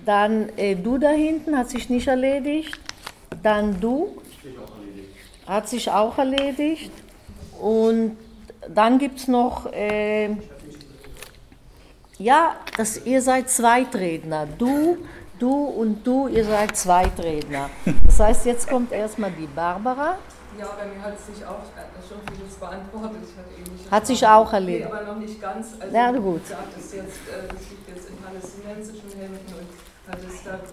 Dann äh, du da hinten, hat sich nicht erledigt. Dann du. Hat sich auch erledigt. Und dann gibt es noch, äh, ja, das, ihr seid Zweitredner. Du, du und du, ihr seid Zweitredner. Das heißt, jetzt kommt erstmal die Barbara. Ja, bei mir hat sich auch schon vieles beantwortet. hat sich auch erledigt. Nee, aber noch nicht ganz. Also, ja, gut. Sagt, das, jetzt, äh, das liegt jetzt in palästinensischen Händen und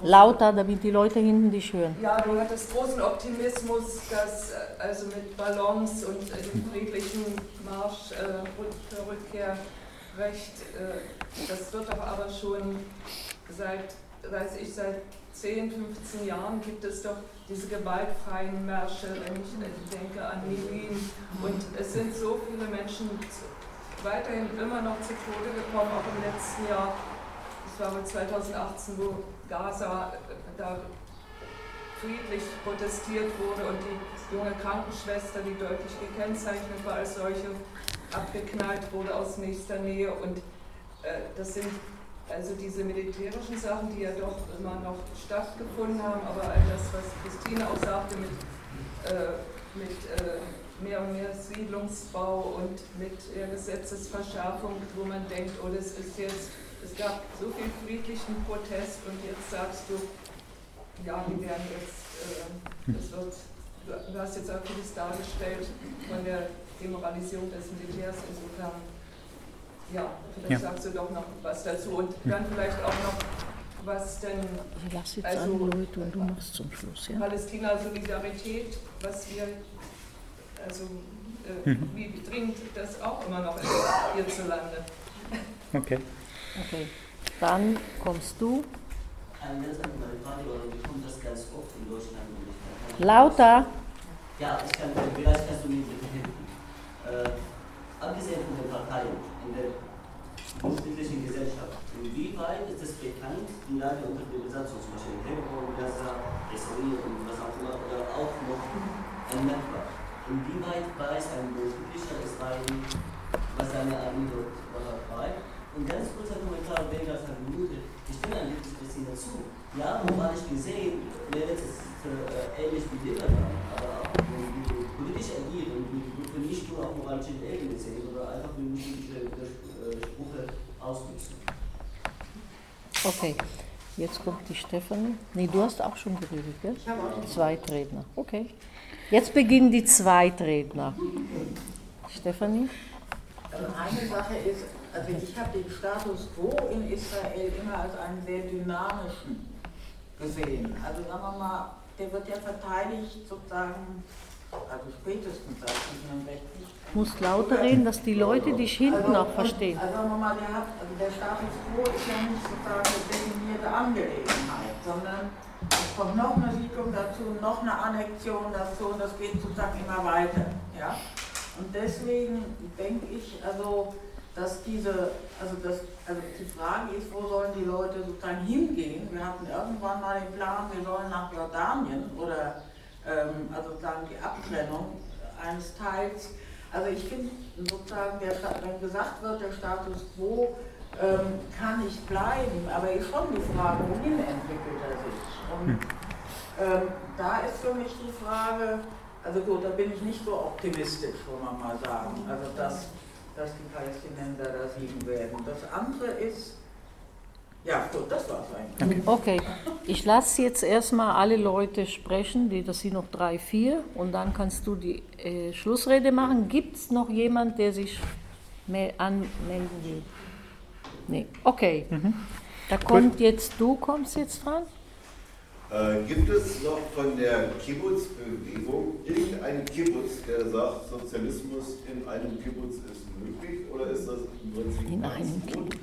Lauter, damit die Leute hinten dich hören. Ja, du hattest großen Optimismus, dass äh, also mit Balance und äh, dem friedlichen Marsch äh, für Rückkehrrecht, äh, das wird doch aber schon seit, weiß ich, seit 10, 15 Jahren gibt es doch diese gewaltfreien Märsche, wenn ich denke an Milin. Und es sind so viele Menschen weiterhin immer noch zu Tode gekommen, auch im letzten Jahr das war 2018, wo Gaza, da friedlich protestiert wurde und die junge Krankenschwester, die deutlich gekennzeichnet war als solche, abgeknallt wurde aus nächster Nähe. Und äh, das sind also diese militärischen Sachen, die ja doch immer noch stattgefunden haben, aber all das, was Christine auch sagte mit, äh, mit äh, mehr und mehr Siedlungsbau und mit äh, Gesetzesverschärfung, wo man denkt, oh, das ist jetzt, es gab so viel friedlichen Protest und jetzt sagst du, ja, die werden jetzt, äh, das wird, du hast jetzt auch vieles dargestellt von der Demoralisierung des Militärs, insofern, ja, vielleicht ja. sagst du doch noch was dazu und dann vielleicht auch noch, was denn, Lass jetzt also, Leute und du machst zum Schluss, ja? Palästina-Solidarität, was wir, also äh, mhm. wie dringend das auch immer noch ist hierzulande. Okay. Okay, dann kommst du. Lauter. Ja, ich kann, vielleicht kannst du mir bitte helfen. Äh, abgesehen von den Parteien in der bundesdeutschen Gesellschaft, inwieweit ist es bekannt, die Lage unter der Besatzung, zum Beispiel in Hebron, Gaza, Israel und was auch immer, oder auch noch ein Nachbar? Inwieweit weiß ein bundesdeutscher Israeli, was seine Armee dort war? Und ganz kurzer Kommentar, weniger als eine Minute. Ich stimme ein bisschen dazu. Ja, moralisch gesehen wäre es äh, ähnlich wie Lebanon, aber wenn wir politisch agieren, wir können nicht nur auf moralische Ebene sehen, sondern einfach nur diese Widersprüche ausnutzen. Okay, jetzt kommt die Stefanie. Nee, du hast auch schon geredet, gell? Ich habe auch. Zweitredner, okay. Jetzt beginnen die Zweitredner. Stefanie? Also eine Sache ist, also ich habe den Status quo in Israel immer als einen sehr dynamischen gesehen. Also sagen wir mal, der wird ja verteidigt sozusagen, also spätestens seit 67. Du musst lauter reden, dass die Leute dich hinten also, auch verstehen. Also sagen wir mal, der, hat, also der Status quo ist ja nicht sozusagen eine definierte Angelegenheit, sondern es kommt noch eine Siedlung dazu, noch eine Annexion dazu und das geht sozusagen immer weiter. Ja? Und deswegen denke ich, also dass diese, also, das, also die Frage ist, wo sollen die Leute sozusagen hingehen? Wir hatten irgendwann mal den Plan, wir sollen nach Jordanien oder ähm, also sozusagen die Abtrennung eines Teils. Also ich finde sozusagen, der, wenn gesagt wird, der Status quo ähm, kann nicht bleiben, aber ist schon die Frage, wohin entwickelt er sich? Und hm. ähm, da ist für mich die Frage, also gut, da bin ich nicht so optimistisch, wo man mal sagen. Also das dass die Palästinenser da siegen werden. Das andere ist, ja gut, das war es eigentlich. Okay, ich lasse jetzt erstmal alle Leute sprechen, die, das sind noch drei, vier, und dann kannst du die äh, Schlussrede machen. Gibt es noch jemand, der sich anmelden will? Nee, okay. Mhm. Da kommt Gut. jetzt, du kommst jetzt dran. Äh, gibt es noch von der Kibbutz-Bewegung irgendeinen Kibbutz, der sagt, Sozialismus in einem Kibbutz ist möglich oder ist das im Prinzip in einem Kibbutz?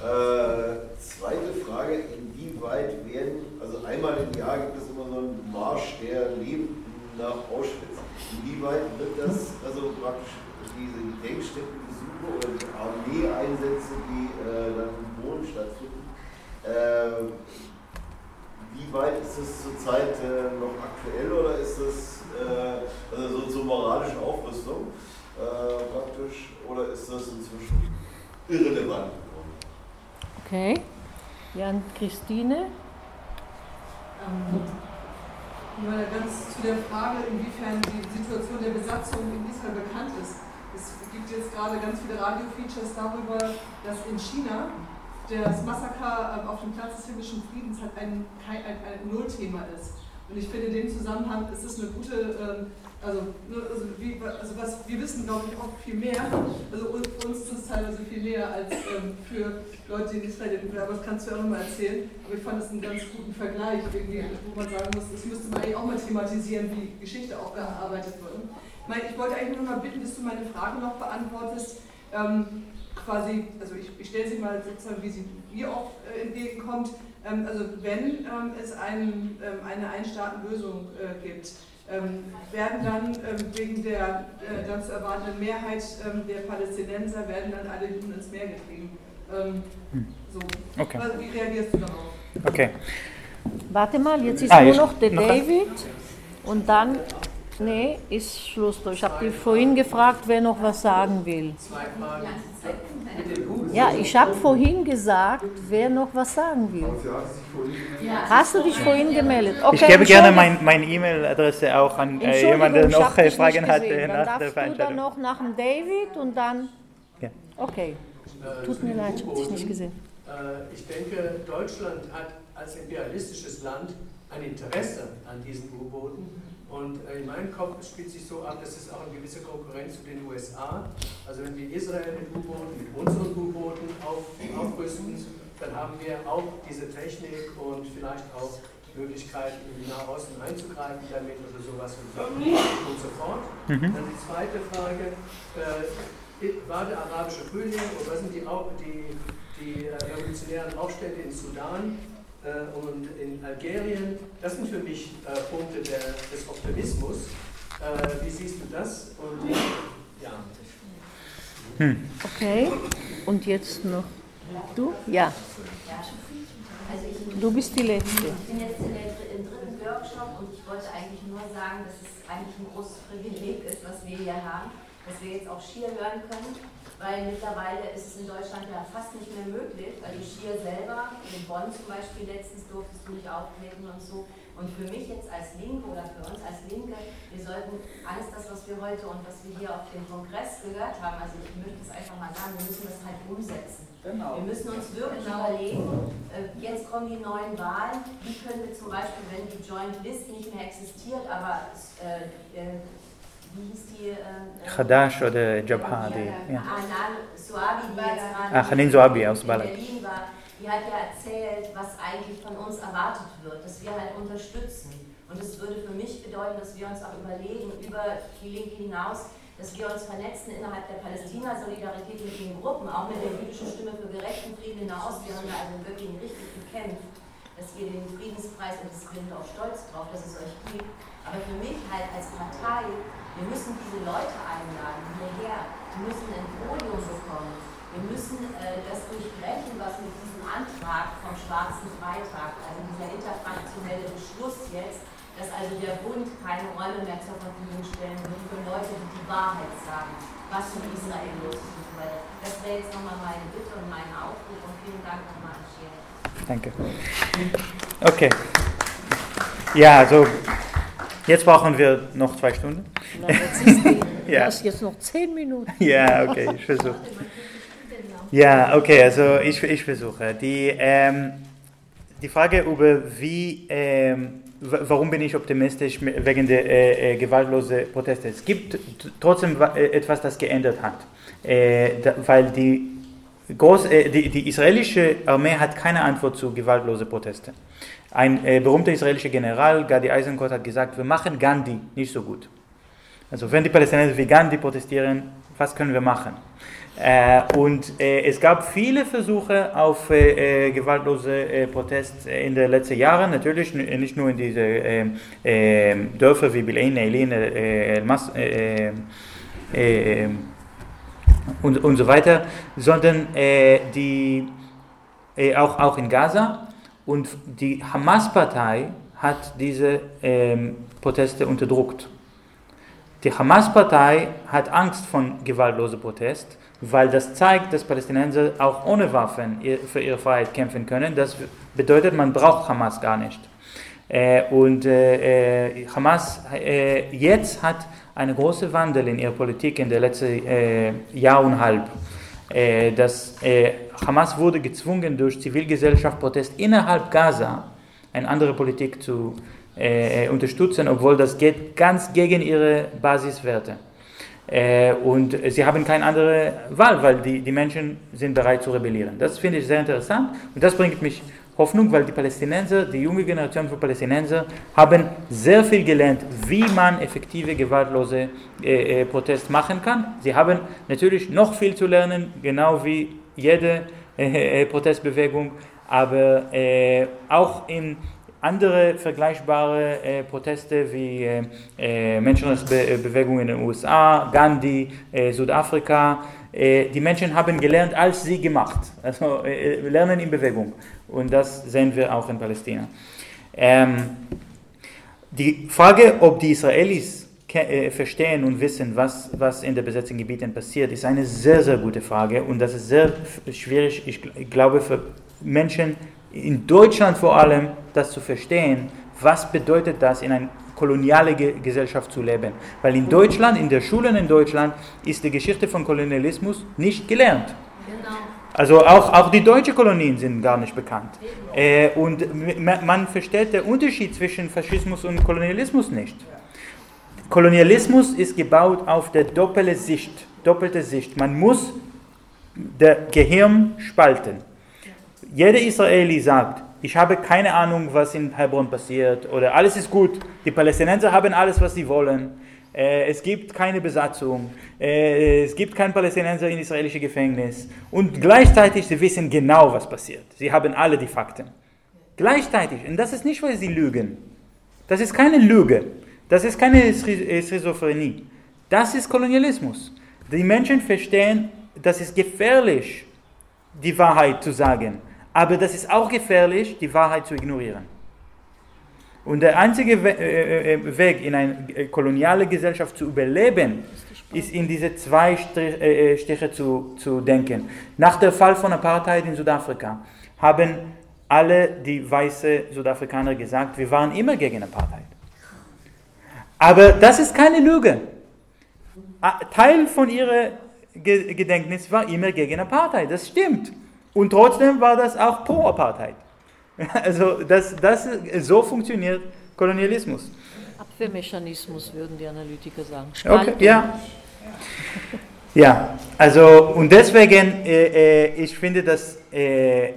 Äh, zweite Frage, inwieweit werden, also einmal im Jahr gibt es immer so einen Marsch der Lebenden nach Auschwitz. Inwieweit wird das, also praktisch diese Gedenkstättenbesuche oder die Armeeeinsätze, die äh, dann in Polen stattfinden, äh, wie weit ist das zurzeit äh, noch aktuell oder ist das äh, also so zur moralischen Aufrüstung äh, praktisch oder ist das inzwischen irrelevant geworden? Okay. Jan Christine. Ähm, ja, ganz zu der Frage, inwiefern die Situation der Besatzung in Israel bekannt ist. Es gibt jetzt gerade ganz viele Radio-Features darüber, dass in China das Massaker ähm, auf dem Platz des himmlischen Friedens halt ein, ein, ein, Nullthema ist. Und ich finde in dem Zusammenhang ist es eine gute, ähm, also, ne, also, wie, also was, wir wissen glaube ich auch viel mehr, also uns, uns ist es teilweise viel näher als ähm, für Leute, die in Israel leben, aber das kannst du ja auch nochmal erzählen. Aber ich fand es einen ganz guten Vergleich, wo man sagen muss, das müsste man eigentlich auch mal thematisieren, wie Geschichte auch gearbeitet wird. Ich, wollte eigentlich nur mal bitten, dass du meine Frage noch beantwortest. Ähm, quasi, also ich, ich stelle sie mal sozusagen, wie sie mir auch äh, entgegenkommt, ähm, also wenn ähm, es ein, ähm, eine Einstaatenlösung äh, gibt, ähm, werden dann ähm, wegen der äh, dann zu erwartenden Mehrheit ähm, der Palästinenser, werden dann alle Juden ins Meer getrieben. so. Okay. Also, wie reagierst du darauf? Okay. Warte mal, jetzt ist Ah, nur jetzt noch der noch David und dann, nee, ist Schluss. Ich habe dich vorhin gefragt, wer noch was sagen will. Zwei Ja, ich habe vorhin gesagt, wer noch was sagen will. Hast du dich vorhin gemeldet? Okay, ich gebe gerne Entschuldigung. mein- meine E-Mail-Adresse auch an äh, jemanden, der noch äh, Fragen hat äh, Dann nach der darfst du dann noch nach dem David und dann... Ja. Okay, tut mir leid, ich habe dich nicht gesehen. Äh, Ich denke, Deutschland hat als imperialistisches Land ein Interesse an diesen U-Booten. Und äh, in meinem Kopf spielt sich so ab, dass es auch eine gewisse Konkurrenz zu den USA. Also wenn wir Israel mit U-Booten, mit unseren U-Booten auf, aufrüsten, dann haben wir auch diese Technik und vielleicht auch Möglichkeiten, in die Nahosten einzugreifen damit oder sowas und so, und so fort. Mhm. Dann die zweite Frage, äh, war der arabische Frühling oder sind die, die, die äh, revolutionären Aufstände in Sudan und in Algerien, das sind für mich äh, Punkte der, des Optimismus. Äh, wie siehst du das? Und ja. Hm. Okay, und jetzt noch du? Ja, Also ich, du bist die Letzte. ich bin jetzt in der, im dritten Workshop und ich wollte eigentlich nur sagen, dass es eigentlich ein großes Privileg ist, was wir hier haben, dass wir jetzt auch Skier hören können, weil mittlerweile ist es in Deutschland ja fast nicht mehr möglich, weil die Skier selber, in Bonn zum Beispiel letztens durftest du nicht auftreten und so. Und für mich jetzt als Linke oder für uns als Linke, wir sollten alles das, was wir heute und was wir hier auf dem Kongress gehört haben, also ich möchte es einfach mal sagen, wir müssen das halt umsetzen. Genau. Wir müssen uns wirklich überlegen, äh, jetzt kommen die neuen Wahlen, wie können wir zum Beispiel, wenn die Joint List nicht mehr existiert, aber äh, äh, wie hieß die? Äh, Khadash oder Jabha, die, ja. Suabi, die jetzt gerade Ah, Hanin Suabi aus in Balad. Berlin war, die hat ja erzählt, was eigentlich von uns erwartet wird, dass wir halt unterstützen. Und es würde für mich bedeuten, dass wir uns auch überlegen, über die Linke hinaus, dass wir uns vernetzen innerhalb der Palästina-Solidarität mit den Gruppen, auch mit der jüdischen Stimme für gerechten Frieden in der Ost. Wir haben da also wirklich richtig gekämpft, dass ihr den Friedenspreis, und das sind wir auch stolz drauf, dass es euch gibt. Aber für mich halt als Partei, wir müssen diese Leute einladen, hierher. Wir müssen ein Podium bekommen. Wir müssen äh, das durchbrechen, was mit diesem Antrag vom Schwarzen Freitag, also dieser interfraktionelle Beschluss jetzt, dass also der Bund keine Räume mehr zur Verfügung stellen wird für Leute, die die Wahrheit sagen, was mit Israel los ist. Das wäre jetzt nochmal meine Bitte und mein Aufruf und vielen Dank nochmal an. Danke. Okay. Ja, also jetzt brauchen wir noch zwei Stunden. Na, jetzt ist die, <laughs> du Ja. hast jetzt noch zehn Minuten. <laughs> Ja, okay, ich versuche. Ja, okay, also ich, ich versuche. Die, ähm, die Frage über wie, ähm, warum bin ich optimistisch mi- wegen der äh, äh, gewaltlosen Proteste. Es gibt trotzdem äh, etwas, das geändert hat, äh, da, weil die, groß, äh, die, die israelische Armee hat keine Antwort zu gewaltlosen Protesten. Ein äh, berühmter israelischer General, Gadi Eisenkot, hat gesagt, wir machen Gandhi nicht so gut. Also wenn die Palästinenser wie Gandhi protestieren, was können wir machen? Äh, und äh, es gab viele Versuche auf äh, äh, gewaltlose äh, Protest in den letzten Jahren, natürlich nicht nur in diese äh, äh, Dörfer wie Bilein, Eileen, äh, El Mas, äh, äh, und, und so weiter, sondern äh, die, äh, auch, auch in Gaza. Und die Hamas-Partei hat diese ähm, Proteste unterdrückt. Die Hamas-Partei hat Angst von gewaltlosen Protest, weil das zeigt, dass Palästinenser auch ohne Waffen für ihre Freiheit kämpfen können. Das bedeutet, man braucht Hamas gar nicht. Äh, und äh, äh, Hamas äh, jetzt hat einen großen Wandel in ihrer Politik in der letzten äh, Jahr und halb. Äh, dass äh, Hamas wurde gezwungen durch Zivilgesellschaftsprotest innerhalb Gaza eine andere Politik zu äh, unterstützen, obwohl das geht ganz gegen ihre Basiswerte. Äh, und sie haben keine andere Wahl, weil die, die Menschen sind bereit zu rebellieren. Das finde ich sehr interessant und das bringt mich Hoffnung, weil die Palästinenser, die junge Generation von Palästinenser, haben sehr viel gelernt, wie man effektive, gewaltlose äh, äh, Protest machen kann. Sie haben natürlich noch viel zu lernen, genau wie jede äh, äh, Protestbewegung, aber äh, auch in andere vergleichbare äh, Proteste wie äh, äh, Menschenrechtsbewegungen in den USA, Gandhi, äh, Südafrika, die Menschen haben gelernt, als sie gemacht. Also Lernen in Bewegung. Und das sehen wir auch in Palästina. Ähm, die Frage, ob die Israelis verstehen und wissen, was, was in den besetzten Gebieten passiert, ist eine sehr, sehr gute Frage. Und das ist sehr schwierig, ich glaube, für Menschen in Deutschland vor allem, das zu verstehen. Was bedeutet das in einer kolonialen Gesellschaft zu leben? Weil in Deutschland, in der Schulen in Deutschland, ist die Geschichte von Kolonialismus nicht gelernt. Genau. Also auch, auch die deutschen Kolonien sind gar nicht bekannt. Äh, und man versteht den Unterschied zwischen Faschismus und Kolonialismus nicht. Kolonialismus ist gebaut auf der doppelte Sicht, doppelte Sicht. Man muss das Gehirn spalten. Jeder Israeli sagt, ich habe keine Ahnung, was in Hebron passiert oder alles ist gut. Die Palästinenser haben alles, was sie wollen. Äh, es gibt keine Besatzung, äh, es gibt keinen Palästinenser in israelische Gefängnis und gleichzeitig sie wissen genau, was passiert. Sie haben alle die Fakten. Gleichzeitig, und das ist nicht, weil sie lügen. Das ist keine Lüge. Das ist keine äh, Schizophrenie. Das ist Kolonialismus. Die Menschen verstehen, das ist gefährlich, die Wahrheit zu sagen. Aber das ist auch gefährlich, die Wahrheit zu ignorieren. Und der einzige äh, äh, Weg, in eine koloniale Gesellschaft zu überleben, ist in diese zwei Stiche zu, zu denken. Nach dem Fall von Apartheid in Südafrika haben alle die weißen Südafrikaner gesagt, wir waren immer gegen Apartheid. Aber das ist keine Lüge. Teil von ihrem Gedenknis war immer gegen Apartheid, das stimmt. Und trotzdem war das auch pro Apartheid. <laughs> Also das, das, so funktioniert Kolonialismus. Abwehrmechanismus würden die Analytiker sagen. Okay, ja. Ja, also und deswegen, äh, äh, ich finde, dass äh,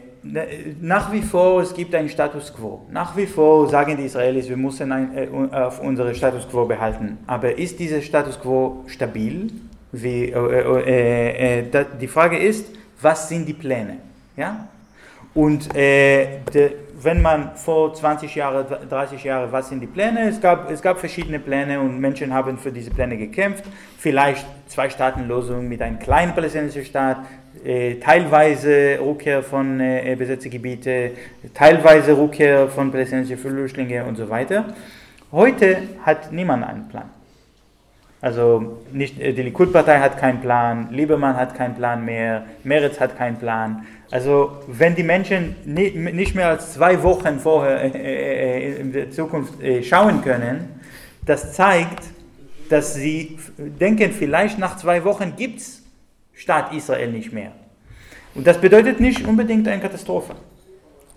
nach wie vor es gibt einen Status quo. Nach wie vor sagen die Israelis, wir müssen ein, äh, auf unseren Status quo behalten. Aber ist dieser Status quo stabil? Wie, äh, äh, die Frage ist, was sind die Pläne? Ja? Und äh, de, wenn man vor 20 Jahren, 30 Jahren, was sind die Pläne? Es gab, es gab verschiedene Pläne und Menschen haben für diese Pläne gekämpft. Vielleicht zwei Staatenlösung mit einem kleinen palästinensischen Staat, äh, teilweise Rückkehr von äh, besetzten Gebieten, teilweise Rückkehr von palästinensischen Flüchtlingen und so weiter. Heute hat niemand einen Plan. Also nicht, äh, die Likud-Partei hat keinen Plan, Liebermann hat keinen Plan mehr, Meretz hat keinen Plan. Also wenn die Menschen nicht mehr als zwei Wochen vorher äh, äh, in der Zukunft äh, schauen können, das zeigt, dass sie denken, vielleicht nach zwei Wochen gibt es Staat Israel nicht mehr. Und das bedeutet nicht unbedingt eine Katastrophe.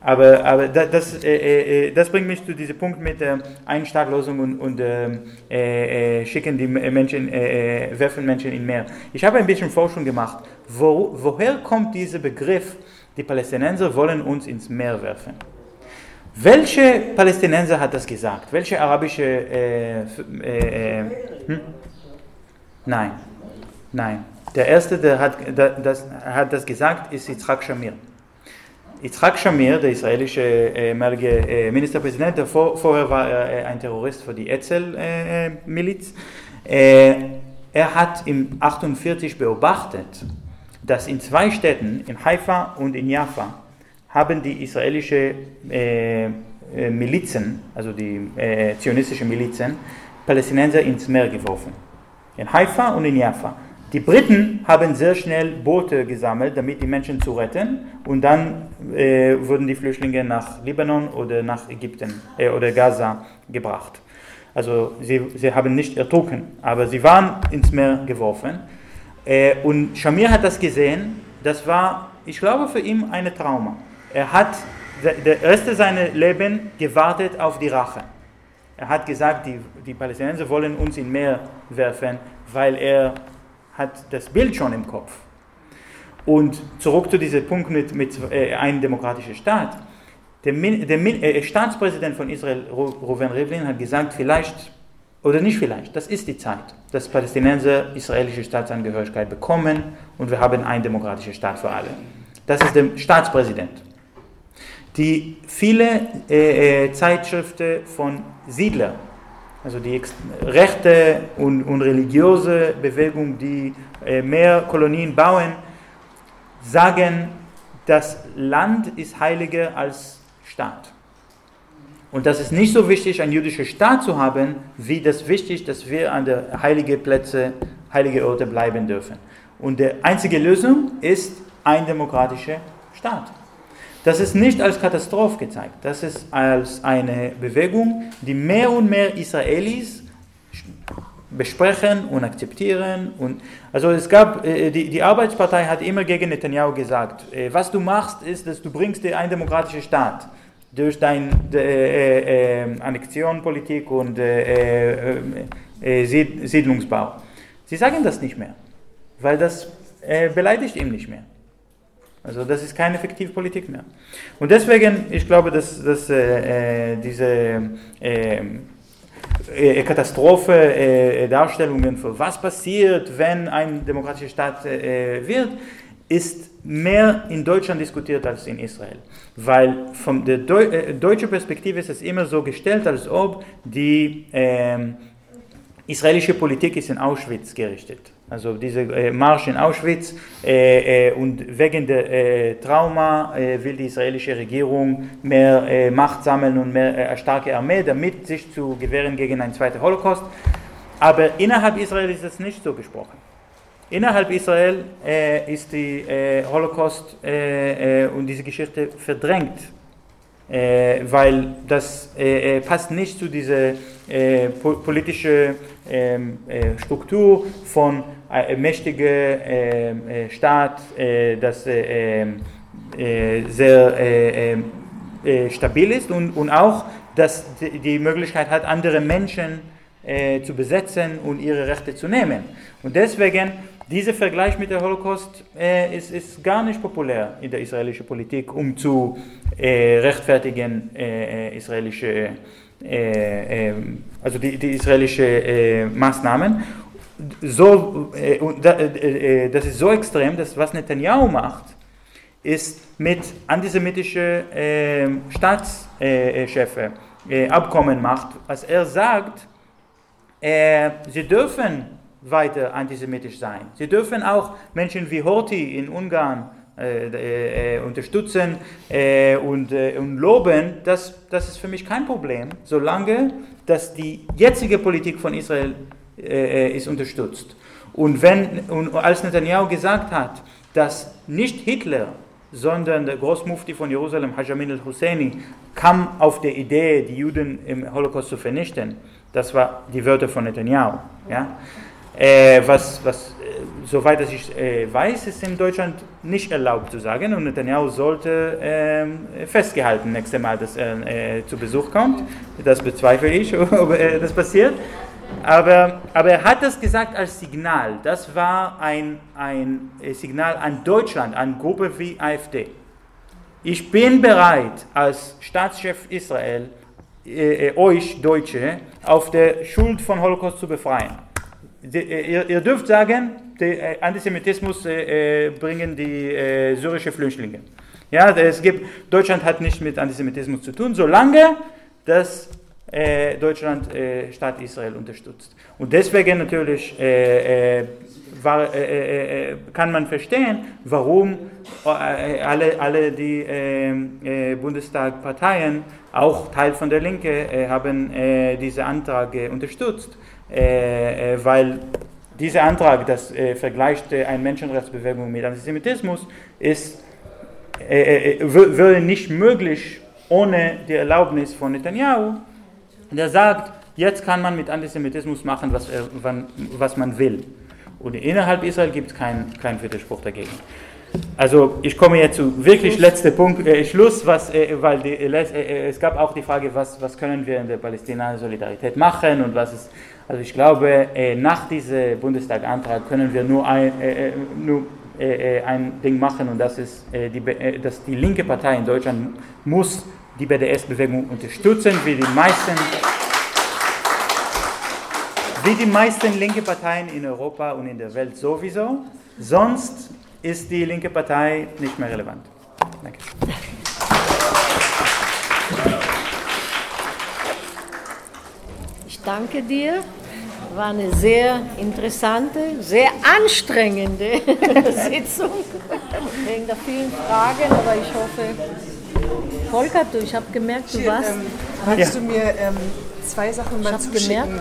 Aber, aber das, äh, äh, das bringt mich zu diesem Punkt mit der Einstaatlosung und, und ähm, äh, schicken die Menschen, werfen Menschen in Meer. Ich habe ein bisschen Forschung gemacht. Wo, woher kommt dieser Begriff, die Palästinenser wollen uns ins Meer werfen? Welche Palästinenser hat das gesagt? Welche arabische... Äh, äh, hm? Nein, nein. Der erste, der hat das, hat das gesagt, ist Yitzhak Shamir. Yitzhak Shamir, der israelische ehemalige äh, Ministerpräsident, der vor, vorher war er äh, ein Terrorist für die Etzel-Miliz, äh, er hat im 48 beobachtet, dass in zwei Städten, in Haifa und in Jaffa, haben die israelischen äh, Milizen, also die äh, zionistischen Milizen, Palästinenser ins Meer geworfen. In Haifa und in Jaffa. Die Briten haben sehr schnell Boote gesammelt, damit die Menschen zu retten, und dann äh, wurden die Flüchtlinge nach Libanon oder nach Ägypten äh, oder Gaza gebracht. Also sie, sie haben nicht ertrunken, aber sie waren ins Meer geworfen. Äh, und Shamir hat das gesehen, das war, ich glaube, für ihn ein Trauma. Er hat der Rest seines Lebens gewartet auf die Rache. Er hat gesagt, die, die Palästinenser wollen uns ins Meer werfen, weil er hat das Bild schon im Kopf. Und zurück zu diesem Punkt mit, mit äh, einem demokratischen Staat. Der, der äh, Staatspräsident von Israel, Reuven Rivlin, hat gesagt, vielleicht, oder nicht vielleicht, das ist die Zeit, dass Palästinenser israelische Staatsangehörigkeit bekommen und wir haben einen demokratischen Staat für alle. Das ist der Staatspräsident. Die viele äh, äh Zeitschriften von Siedler also die rechte und, und religiöse Bewegung, die äh, mehr Kolonien bauen, sagen, das Land ist heiliger als Staat. Und das ist nicht so wichtig, einen jüdischen Staat zu haben, wie das wichtig, dass wir an der heiligen Plätze, heilige Orte bleiben dürfen. Und die einzige Lösung ist ein demokratischer Staat. Das ist nicht als Katastrophe gezeigt, das ist als eine Bewegung, die mehr und mehr Israelis besprechen und akzeptieren. Und also es gab, äh, die, die Arbeitspartei hat immer gegen Netanyahu gesagt, äh, was du machst, ist, dass du bringst dir einen demokratischen Staat durch deine äh, äh, Annexionpolitik und äh, äh, Siedlungsbau. Sie sagen das nicht mehr, weil das beleidigt ihn nicht mehr. Also das ist keine effektive Politik mehr. Und deswegen, ich glaube, dass, dass diese Katastrophe Darstellungen für was passiert, wenn ein demokratischer Staat wird, ist mehr in Deutschland diskutiert als in Israel. Weil von der Deu äh, deutschen Perspektive ist es immer so gestellt, als ob die äh, israelische Politik ist in Auschwitz gerichtet. Also dieser äh, Marsch in Auschwitz äh, äh, und wegen der äh, Trauma will die israelische Regierung mehr Macht sammeln und mehr eine starke Armee, damit sich zu gewähren gegen einen zweiten Holocaust. Aber innerhalb Israel ist es nicht so gesprochen. Innerhalb Israel äh, ist die äh, Holocaust äh, äh und diese Geschichte verdrängt, äh, weil das äh, passt nicht zu dieser po politischen ähm, Struktur von ähm, Staat, das sehr stabil ist und, und auch, dass die Möglichkeit hat, andere Menschen zu besetzen und ihre Rechte zu nehmen. Und deswegen dieser Vergleich mit dem Holocaust äh, ist, ist, gar nicht populär in der israelischen Politik, um zu äh, rechtfertigen äh, äh israelische, äh, ähm, also die, die israelische äh, Maßnahmen. So, das ist so extrem, dass was Netanyahu macht, ist mit antisemitischen ähm, Staatschefen Abkommen macht, als er sagt, sie dürfen weiter antisemitisch sein. Sie dürfen auch Menschen wie Horthy in Ungarn äh, äh, äh unterstützen äh, und, äh, und loben. Das, das ist für mich kein Problem, solange dass die jetzige Politik von Israel äh, ist unterstützt. Und, wenn, und als Netanyahu gesagt hat, dass nicht Hitler, sondern der Großmufti von Jerusalem, Hajamin al-Husseini, kam auf die Idee, die Juden im Holocaust zu vernichten. Das war die Wörter von Netanyahu. Ja? Äh, was, was äh, soweit ich äh, weiß, ist in Deutschland nicht erlaubt zu sagen und Netanyahu sollte äh, festgehalten nächstes Mal, dass er äh, zu Besuch kommt. Das bezweifle ich, <laughs> ob äh, das passiert. Aber, aber er hat das gesagt als Signal. Das war ein, ein Signal an Deutschland, an Gruppen wie AfD. Ich bin bereit, als Staatschef Israel, euch Deutsche auf der Schuld von Holocaust zu befreien. Äh, ihr, ihr, dürft sagen, der äh, Antisemitismus äh, bringen die äh, syrische Flüchtlinge. Ja, es gibt, Deutschland hat nicht mit Antisemitismus zu tun, solange das äh, Deutschland äh, Staat Israel unterstützt. Und deswegen natürlich war, kann man verstehen, warum alle, alle die Bundestagparteien, auch Teil von der Linke, haben diesen Antrag unterstützt. Äh, äh, weil dieser Antrag, das äh, vergleicht äh, eine Menschenrechtsbewegung mit Antisemitismus, ist, äh, äh würde nicht möglich ohne die Erlaubnis von Netanyahu, der sagt, jetzt kann man mit Antisemitismus machen, was, er, wann, was man will. Und innerhalb Israel gibt es keinen kein Widerspruch dagegen. Also ich komme jetzt zu wirklich letzter Punkt, äh, Schluss, was, äh, weil die, äh, es gab auch die Frage, was, was können wir in der Palästina-Solidarität machen und was ist also ich glaube, äh, nach diesem Bundestagantrag können wir nur ein, äh, äh nur, äh, äh, ein Ding machen und das ist, äh, die, dass die linke Partei in Deutschland muss die BDS-Bewegung unterstützen, wie die meisten wie die meisten linke Parteien in Europa und in der Welt sowieso. Sonst ist die linke Partei nicht mehr relevant. Danke. danke dir. War eine sehr interessante, sehr anstrengende <laughs> Sitzung wegen der vielen Fragen, aber ich hoffe, Volker, du, ich habe gemerkt, du Hier, warst. ähm, Kannst du mir ähm, zwei Sachen Ich mal habe zuschicken? gemerkt,